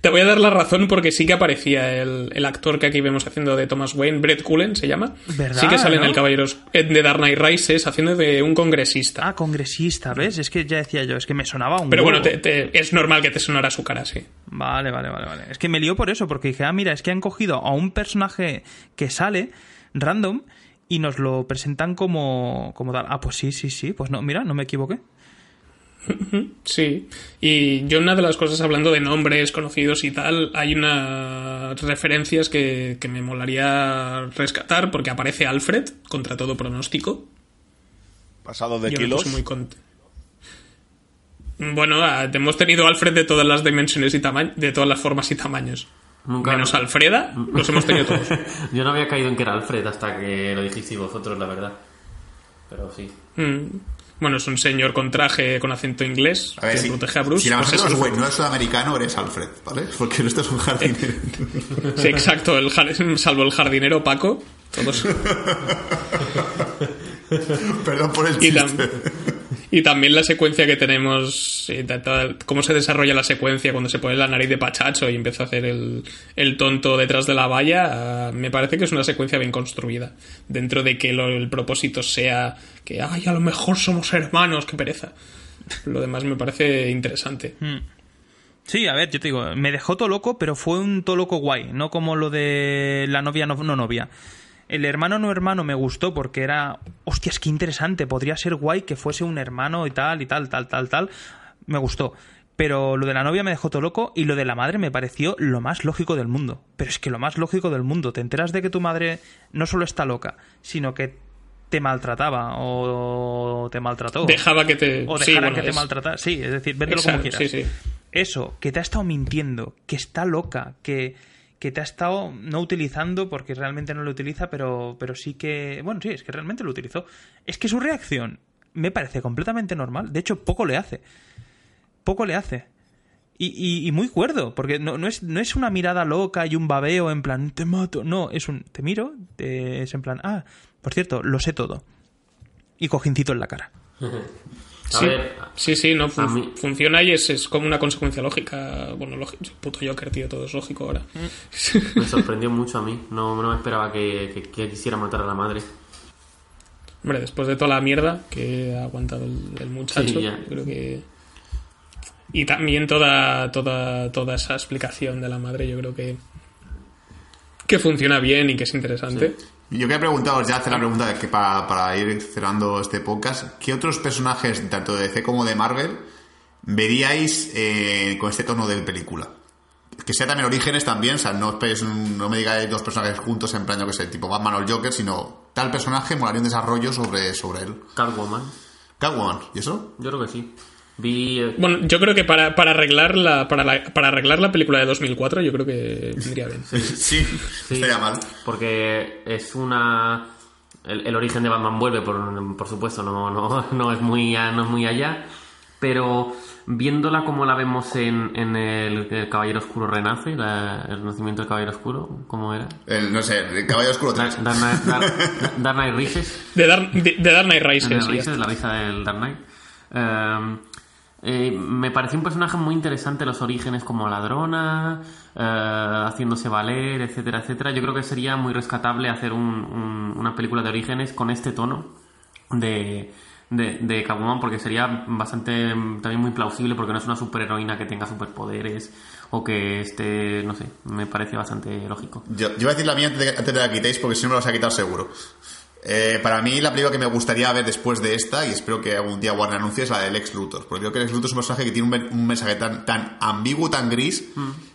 te voy a dar la razón porque sí que aparecía el, el actor que aquí vemos haciendo de Thomas Wayne, Brett Cullen se llama. ¿Verdad, sí que sale en el Caballeros de Dark Knight Rises haciendo de un congresista. Ah, congresista, ¿ves? Es que ya decía yo, es que me sonaba un. Pero bueno, huevo. es normal que te sonara su cara, sí. Vale, vale, vale, vale. Es que me lió por eso, porque dije, ah, mira, es que han cogido a un personaje que sale random y nos lo presentan como, como tal. Ah, pues sí, sí, sí. Pues no, mira, no me equivoqué. Sí, y yo una de las cosas hablando de nombres conocidos y tal, hay unas referencias que, que me molaría rescatar porque aparece Alfred contra todo pronóstico. Pasado de Yo kilos. muy Bueno, ah, hemos tenido Alfred de todas las dimensiones y tamaños, de todas las formas y tamaños. Nunca- Menos Alfreda, los hemos tenido todos. Yo no había caído en que era Alfred hasta que lo dijisteis vosotros, la verdad. Pero sí. Mm. Bueno, es un señor con traje con acento inglés A ver, que si, protege a Bruce. si la pues no es güey, no es sudamericano, eres Alfred, ¿vale? Porque esto es un jardinero. Sí, exacto, el salvo el jardinero Paco, todos. Perdón por el Y, tam- y también la secuencia que tenemos, eh, cómo se desarrolla la secuencia cuando se pone la nariz de Pachacho y empieza a hacer el, el tonto detrás de la valla, ah, me parece que es una secuencia bien construida. Dentro de que lo- el propósito sea que, ay, a lo mejor somos hermanos, qué pereza. Lo demás me parece interesante. Sí, a ver, yo te digo, me dejó todo loco, pero fue un todo loco guay, no como lo de la novia no, no novia. El hermano no hermano me gustó porque era, hostias, qué interesante, podría ser guay que fuese un hermano y tal, y tal, tal, tal, tal. Me gustó. Pero lo de la novia me dejó todo loco y lo de la madre me pareció lo más lógico del mundo. Pero es que lo más lógico del mundo. Te enteras de que tu madre no solo está loca, sino que te maltrataba o te maltrató. Dejaba que te... O sí, dejaran bueno, que te maltratara. Sí, es decir, véndelo como Exacto, quieras. sí, sí. Eso, que te ha estado mintiendo, que está loca, que, que te ha estado no utilizando porque realmente no lo utiliza, pero, pero sí que. Bueno, sí, es que realmente lo utilizó. Es que su reacción me parece completamente normal. De hecho, poco le hace. Poco le hace. Y, y- muy cuerdo, porque no, no, es, no es una mirada loca y un babeo en plan, te mato. No, es un, te miro, es en plan, ah, por cierto, lo sé todo. Y cojincito en la cara. A Sí, ver, sí, sí, no, fun- a mí- funciona y es, es como una consecuencia lógica. Bueno, lógico, puto Joker, tío, todo es lógico ahora. me sorprendió mucho a mí. No, no me esperaba que, que- que quisiera matar a la madre. Hombre, después de toda la mierda que ha aguantado el, el muchacho, Sí, creo que... Y también toda, toda, toda esa explicación de la madre, yo creo que... Que funciona bien y que es interesante. Yo quería preguntaros, ya hacer la pregunta de que para, para ir cerrando este podcast, ¿qué otros personajes, tanto de DC como de Marvel, veríais eh, con este tono de película? Que sea también orígenes también, o sea, no, esperéis no me digáis dos personajes juntos en plan, yo que sé, tipo Batman o el Joker, sino tal personaje molaría un desarrollo sobre, sobre él. Catwoman, Catwoman, ¿y eso? yo creo que sí. Vi. eh, Bueno, yo creo que para, para, arreglar la, para, la- para arreglar la película de 2004, yo creo que vendría bien. Sí, Sí. estaría mal. Porque es una. El, el origen de Batman vuelve, por, por supuesto, no, no, no, es muy, no es muy allá. Pero viéndola como la vemos en, en el, el Caballero Oscuro Renace, la- el renacimiento del Caballero Oscuro, ¿cómo era? El, no sé, el Caballo Oscuro 3. Dark, Knight, Dark- Dark Knight Rises. De Dark, de, de Dark Knight Rises, Dark sí, Knight ya Rises, la risa del Dark Knight. Eh, me pareció un personaje muy interesante los orígenes como ladrona, eh, haciéndose valer, etcétera, etcétera. Yo creo que sería muy rescatable hacer un- un- una película de orígenes con este tono de, de, de porque sería bastante también muy plausible porque no es una superheroína que tenga superpoderes o que esté, no sé, me parece bastante lógico. Yo, yo voy a decir la mía antes de, antes de la quitéis porque si no me la vas a quitar seguro. Eh, para mí la película que me gustaría ver después de esta, y espero que algún día Warner anuncie, es la del Lex Luthor. Porque creo que Lex Luthor es un personaje que tiene un, men- un mensaje tan, tan ambiguo, tan gris,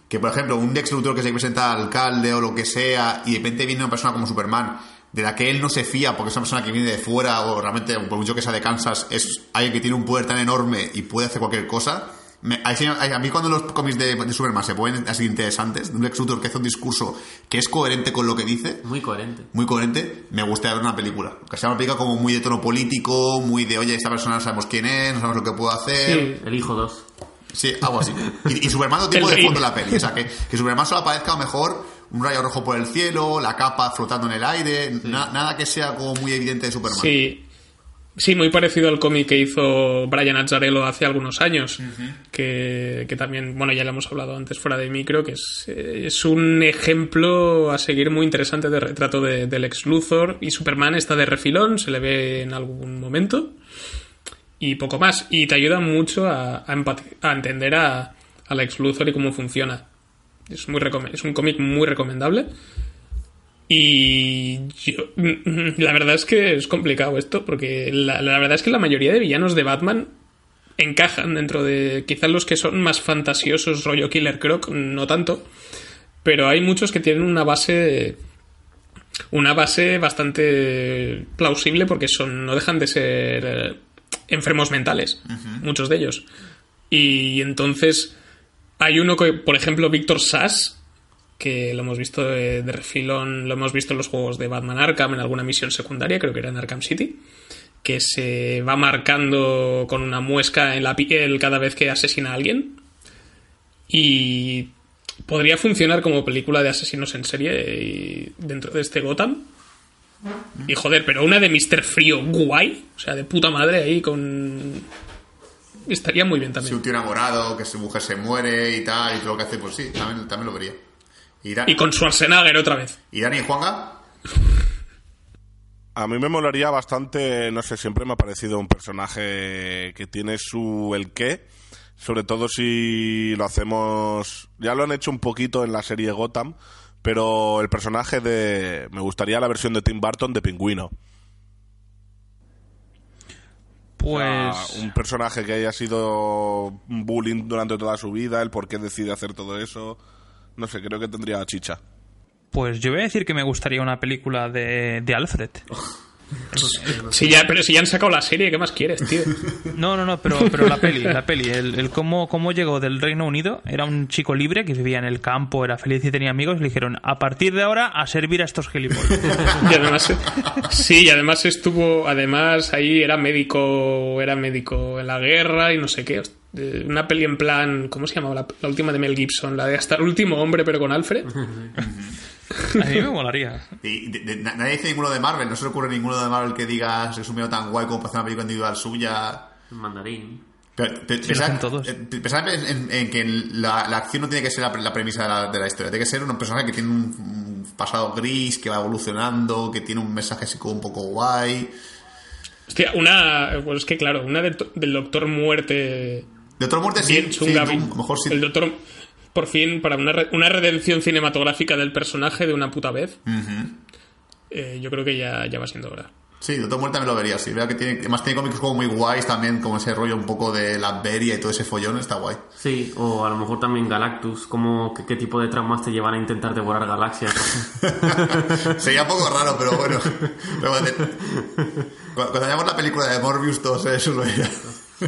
que por ejemplo un Lex Luthor que se presenta al alcalde o lo que sea, y de repente viene una persona como Superman, de la que él no se fía porque es una persona que viene de fuera, o realmente, por mucho que sea de Kansas, es alguien que tiene un poder tan enorme y puede hacer cualquier cosa. Me- a, a mí cuando los cómics de, de Superman se ponen así interesantes, un Lex Luthor que hace un discurso que es coherente con lo que dice, Muy coherente. muy coherente, me gustaría ver una película. Que sea una película como muy de tono político, muy de, oye, esta persona no sabemos quién es, no sabemos lo que puede hacer. Sí. El hijo 2. Sí, algo así. Y, y Superman no tipo de fondo la peli. O sea, que, que Superman solo aparezca a lo mejor un rayo rojo por el cielo, la capa flotando en el aire, na- nada que sea como muy evidente de Superman. Sí. Sí, muy parecido al cómic que hizo Brian Azzarello hace algunos años, que, que también, bueno, ya lo hemos hablado antes fuera de micro, que es, eh, es un ejemplo a seguir muy interesante de retrato de- del ex Luthor y Superman está de refilón, se le ve en algún momento y poco más. Y te ayuda mucho a, a, entender a, al ex Luthor y cómo funciona. Es, muy es un cómic muy recomendable. Y yo, la verdad es que es complicado esto, porque la, la verdad es que la mayoría de villanos de Batman encajan dentro de quizás los que son más fantasiosos, rollo Killer Croc, no tanto, pero hay muchos que tienen una base una base bastante plausible porque son no dejan de ser eh, enfermos mentales, muchos de ellos. Y entonces hay uno que, por ejemplo, Víctor Sass, que lo hemos visto de, de refilón, lo hemos visto en los juegos de Batman Arkham en alguna misión secundaria, creo que era en Arkham City, que se va marcando con una muesca en la piel cada vez que asesina a alguien. Y podría funcionar como película de asesinos en serie y- dentro de este Gotham. Y joder, pero una de Mr. Frío guay, o sea, de puta madre ahí con... Estaría muy bien Si también. un tío enamorado, que su mujer se muere y tal, y todo lo que hace, pues sí, también, también lo vería. ¿Y, Da- Y con Schwarzenegger otra vez. ¿Y Dani y Juanga? A mí me molaría bastante, no sé, siempre me ha parecido un personaje que tiene su el qué, sobre todo si lo hacemos, ya lo han hecho un poquito en la serie Gotham, pero el personaje de, me gustaría la versión de Tim Burton de Pingüino. O sea, Pues. un personaje que haya sido un bullying durante toda su vida, el por qué decide hacer todo eso, no sé, creo que tendría chicha. Pues yo voy a decir que me gustaría una película de, de Alfred. Sí, ya, pero si ya han sacado la serie, ¿qué más quieres, tío? No, no, no, pero, pero la peli, la peli, el, el cómo, cómo llegó del Reino Unido, era un chico libre que vivía en el campo, era feliz y tenía amigos, y le dijeron, a partir de ahora, a servir a estos gilipollas. Y además, sí, y además estuvo, además ahí era médico, era médico en la guerra y no sé qué. Eh, Una peli en plan, ¿cómo se llamaba la, la última de Mel Gibson? La de hasta el último hombre, pero con Alfred. A mí me molaría. Y de- de- na- nadie dice ninguno de Marvel, no se le ocurre ninguno de Marvel que diga es un medio tan guay como para hacer una película individual suya. Mandarín. Pero, pe- Sí, pensad- eh, pensad en, en- en que la, la acción no tiene que ser la, la premisa de la, de la historia, tiene que ser un personaje que tiene un, un pasado gris, que va evolucionando, que tiene un mensaje así como un poco guay. Hostia, una, pues es que claro, una de- del Doctor Muerte De otra muerte sí, bien sí, chunga. tú, a lo mejor sí. El Doctor, por fin, para una, re- una redención cinematográfica del personaje de una puta vez, Ujú. eh, yo creo que ya, ya va siendo hora. Sí, de otra muerte también lo vería, sí. Vea que tiene, además tiene cómics como muy guays también, como ese rollo un poco de la Beria y todo ese follón, está guay. Sí, o a lo mejor también Galactus, como qué, qué tipo de traumas te llevan a intentar devorar galaxias. Sería un poco raro, pero bueno. Pero cuando, cuando veamos la película de Morbius, todo eso lo era.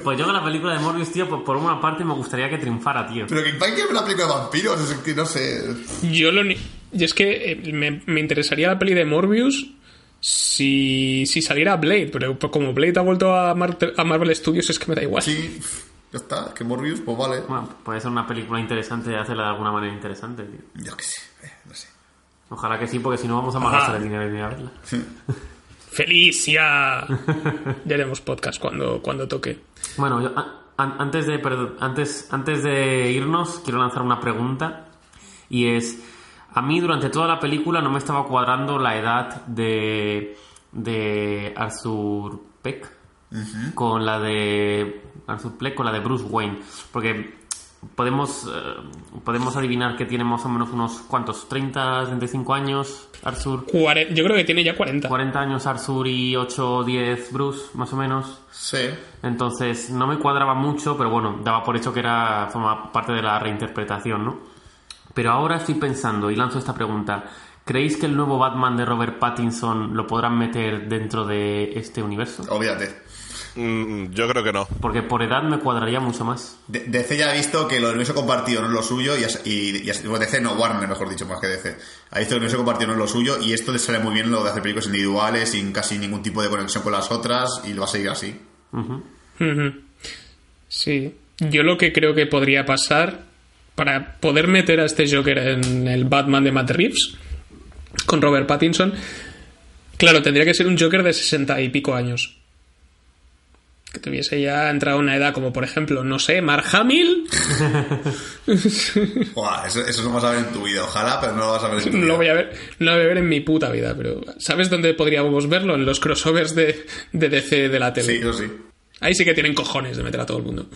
Pues yo con la película de Morbius, tío, por, por una parte me gustaría que triunfara, tío. Pero que ¿para qué es una película de vampiros? Es que no sé. Yo lo ni- y es que eh, me, me interesaría la peli de Morbius si, si saliera Blade, pero como Blade ha vuelto a, Marvel Studios es que me da igual. Sí, ya está. Que Morbius, pues vale. Bueno, puede ser una película interesante de hacerla de alguna manera interesante, tío. Yo qué sé, eh, no sé. Ojalá que sí, porque si no vamos a malgastar el dinero de ir a verla. Felicia. ya haremos podcast cuando, cuando toque. Bueno, yo, an- antes, de, perdón, antes, antes de irnos, quiero lanzar una pregunta. Y es, a mí durante toda la película no me estaba cuadrando la edad de, de Arthur Peck con la de Arthur Fleck con la de Bruce Wayne. Porque podemos, eh, podemos adivinar que tiene más o menos unos cuantos, 30, 35 años Arthur. Cuare- Yo creo que tiene ya 40. 40 años Arthur y 8 o 10 Bruce, más o menos. Sí. Entonces no me cuadraba mucho, pero bueno, daba por hecho que era forma parte de la reinterpretación, ¿no? Pero ahora estoy pensando y lanzo esta pregunta. ¿Creéis que el nuevo Batman de Robert Pattinson lo podrán meter dentro de este universo? Obviamente. Mm, yo creo que no. Porque por edad me cuadraría mucho más. De- DC ya ha visto que lo del universo compartido no es lo suyo y, bueno, DC no, Warner mejor dicho, más que DC. Ha visto que el universo compartido no es lo suyo y esto le sale muy bien lo de hacer películas individuales sin casi ningún tipo de conexión con las otras y lo va a seguir así. Sí. Yo lo que creo que podría pasar para poder meter a este Joker en el Batman de Matt Reeves con Robert Pattinson, claro, tendría que ser un Joker de sesenta y pico años. Que tuviese ya entrado a una edad como, por ejemplo, no sé, Mark Hamill. Buah, eso, eso no vas a ver en tu vida, ojalá, pero no lo vas a ver en tu vida. lo voy a ver, no lo voy a ver en mi puta vida, pero ¿sabes dónde podríamos verlo? En los crossovers de, de DC de la tele. Sí, eso sí. Ahí sí que tienen cojones de meter a todo el mundo.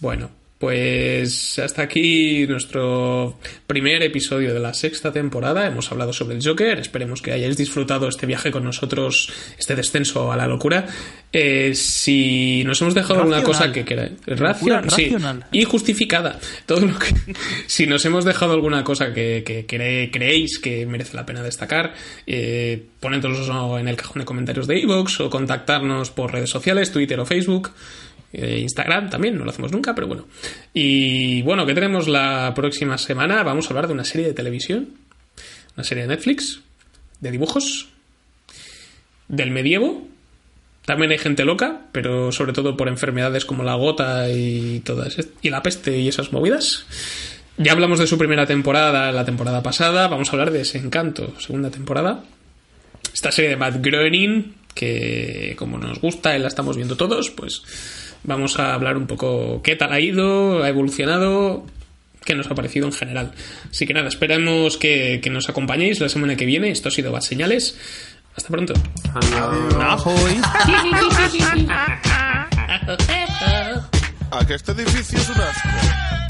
Bueno, Pues hasta aquí nuestro primer episodio de la sexta temporada. Hemos hablado sobre el Joker. Esperemos que hayáis disfrutado este viaje con nosotros, este descenso a la locura. Eh, si nos hemos dejado alguna Racional. cosa que queráis. Locura sí. racional. Y justificada. Todo lo que. si nos hemos dejado alguna cosa que, que cre- creéis que merece la pena destacar, eh, en el cajón de comentarios de iVoox o contactarnos por redes sociales, Twitter o Facebook. Eh, Instagram también, no lo hacemos nunca, pero bueno. Y bueno, ¿qué tenemos la próxima semana? Vamos a hablar de una serie de televisión, una serie de Netflix, de dibujos, del medievo. También hay gente loca, pero sobre todo por enfermedades como la gota y todas y la peste y esas movidas. Ya hablamos de su primera temporada la temporada pasada, vamos a hablar de Desencanto, segunda temporada. Esta serie de Matt Groening, que como nos gusta y la estamos viendo todos, pues vamos a hablar un poco qué tal ha ido, ha evolucionado, qué nos ha parecido en general. Así que nada, esperamos que, que nos acompañéis la semana que viene. Esto ha sido Bad Señales. Hasta pronto. Ahoy. ¿A que este edificio es un asco?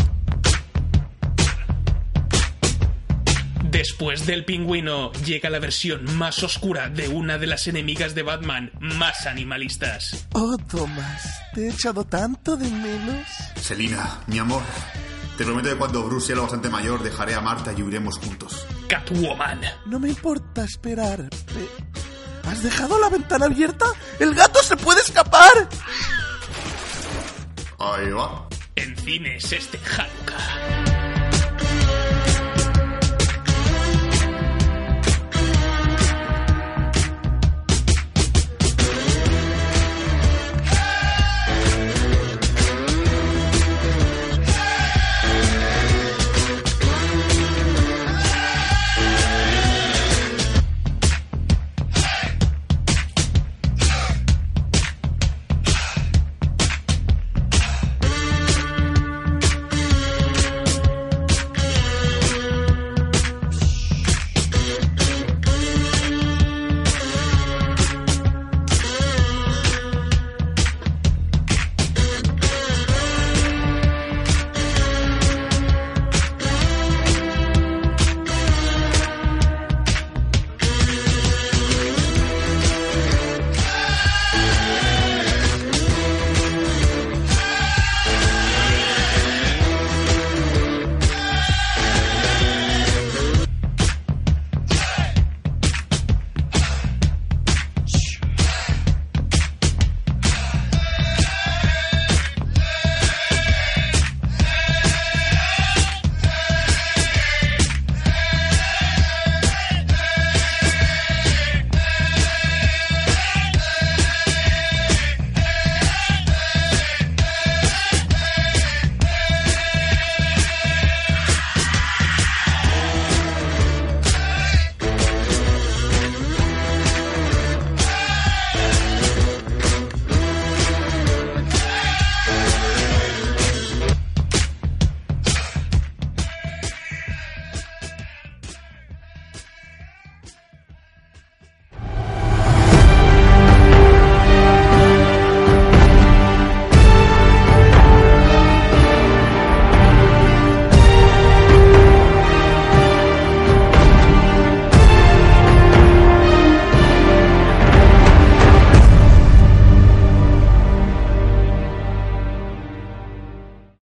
Después del pingüino llega la versión más oscura de una de las enemigas de Batman más animalistas. Oh, Thomas, te he echado tanto de menos. Selina, mi amor, te prometo que cuando Bruce sea lo bastante mayor dejaré a Marta y huiremos juntos. Catwoman. No me importa esperar. pe- ¿Has dejado la ventana abierta? ¡El gato se puede escapar! Ahí va. En cines este Hanukkah.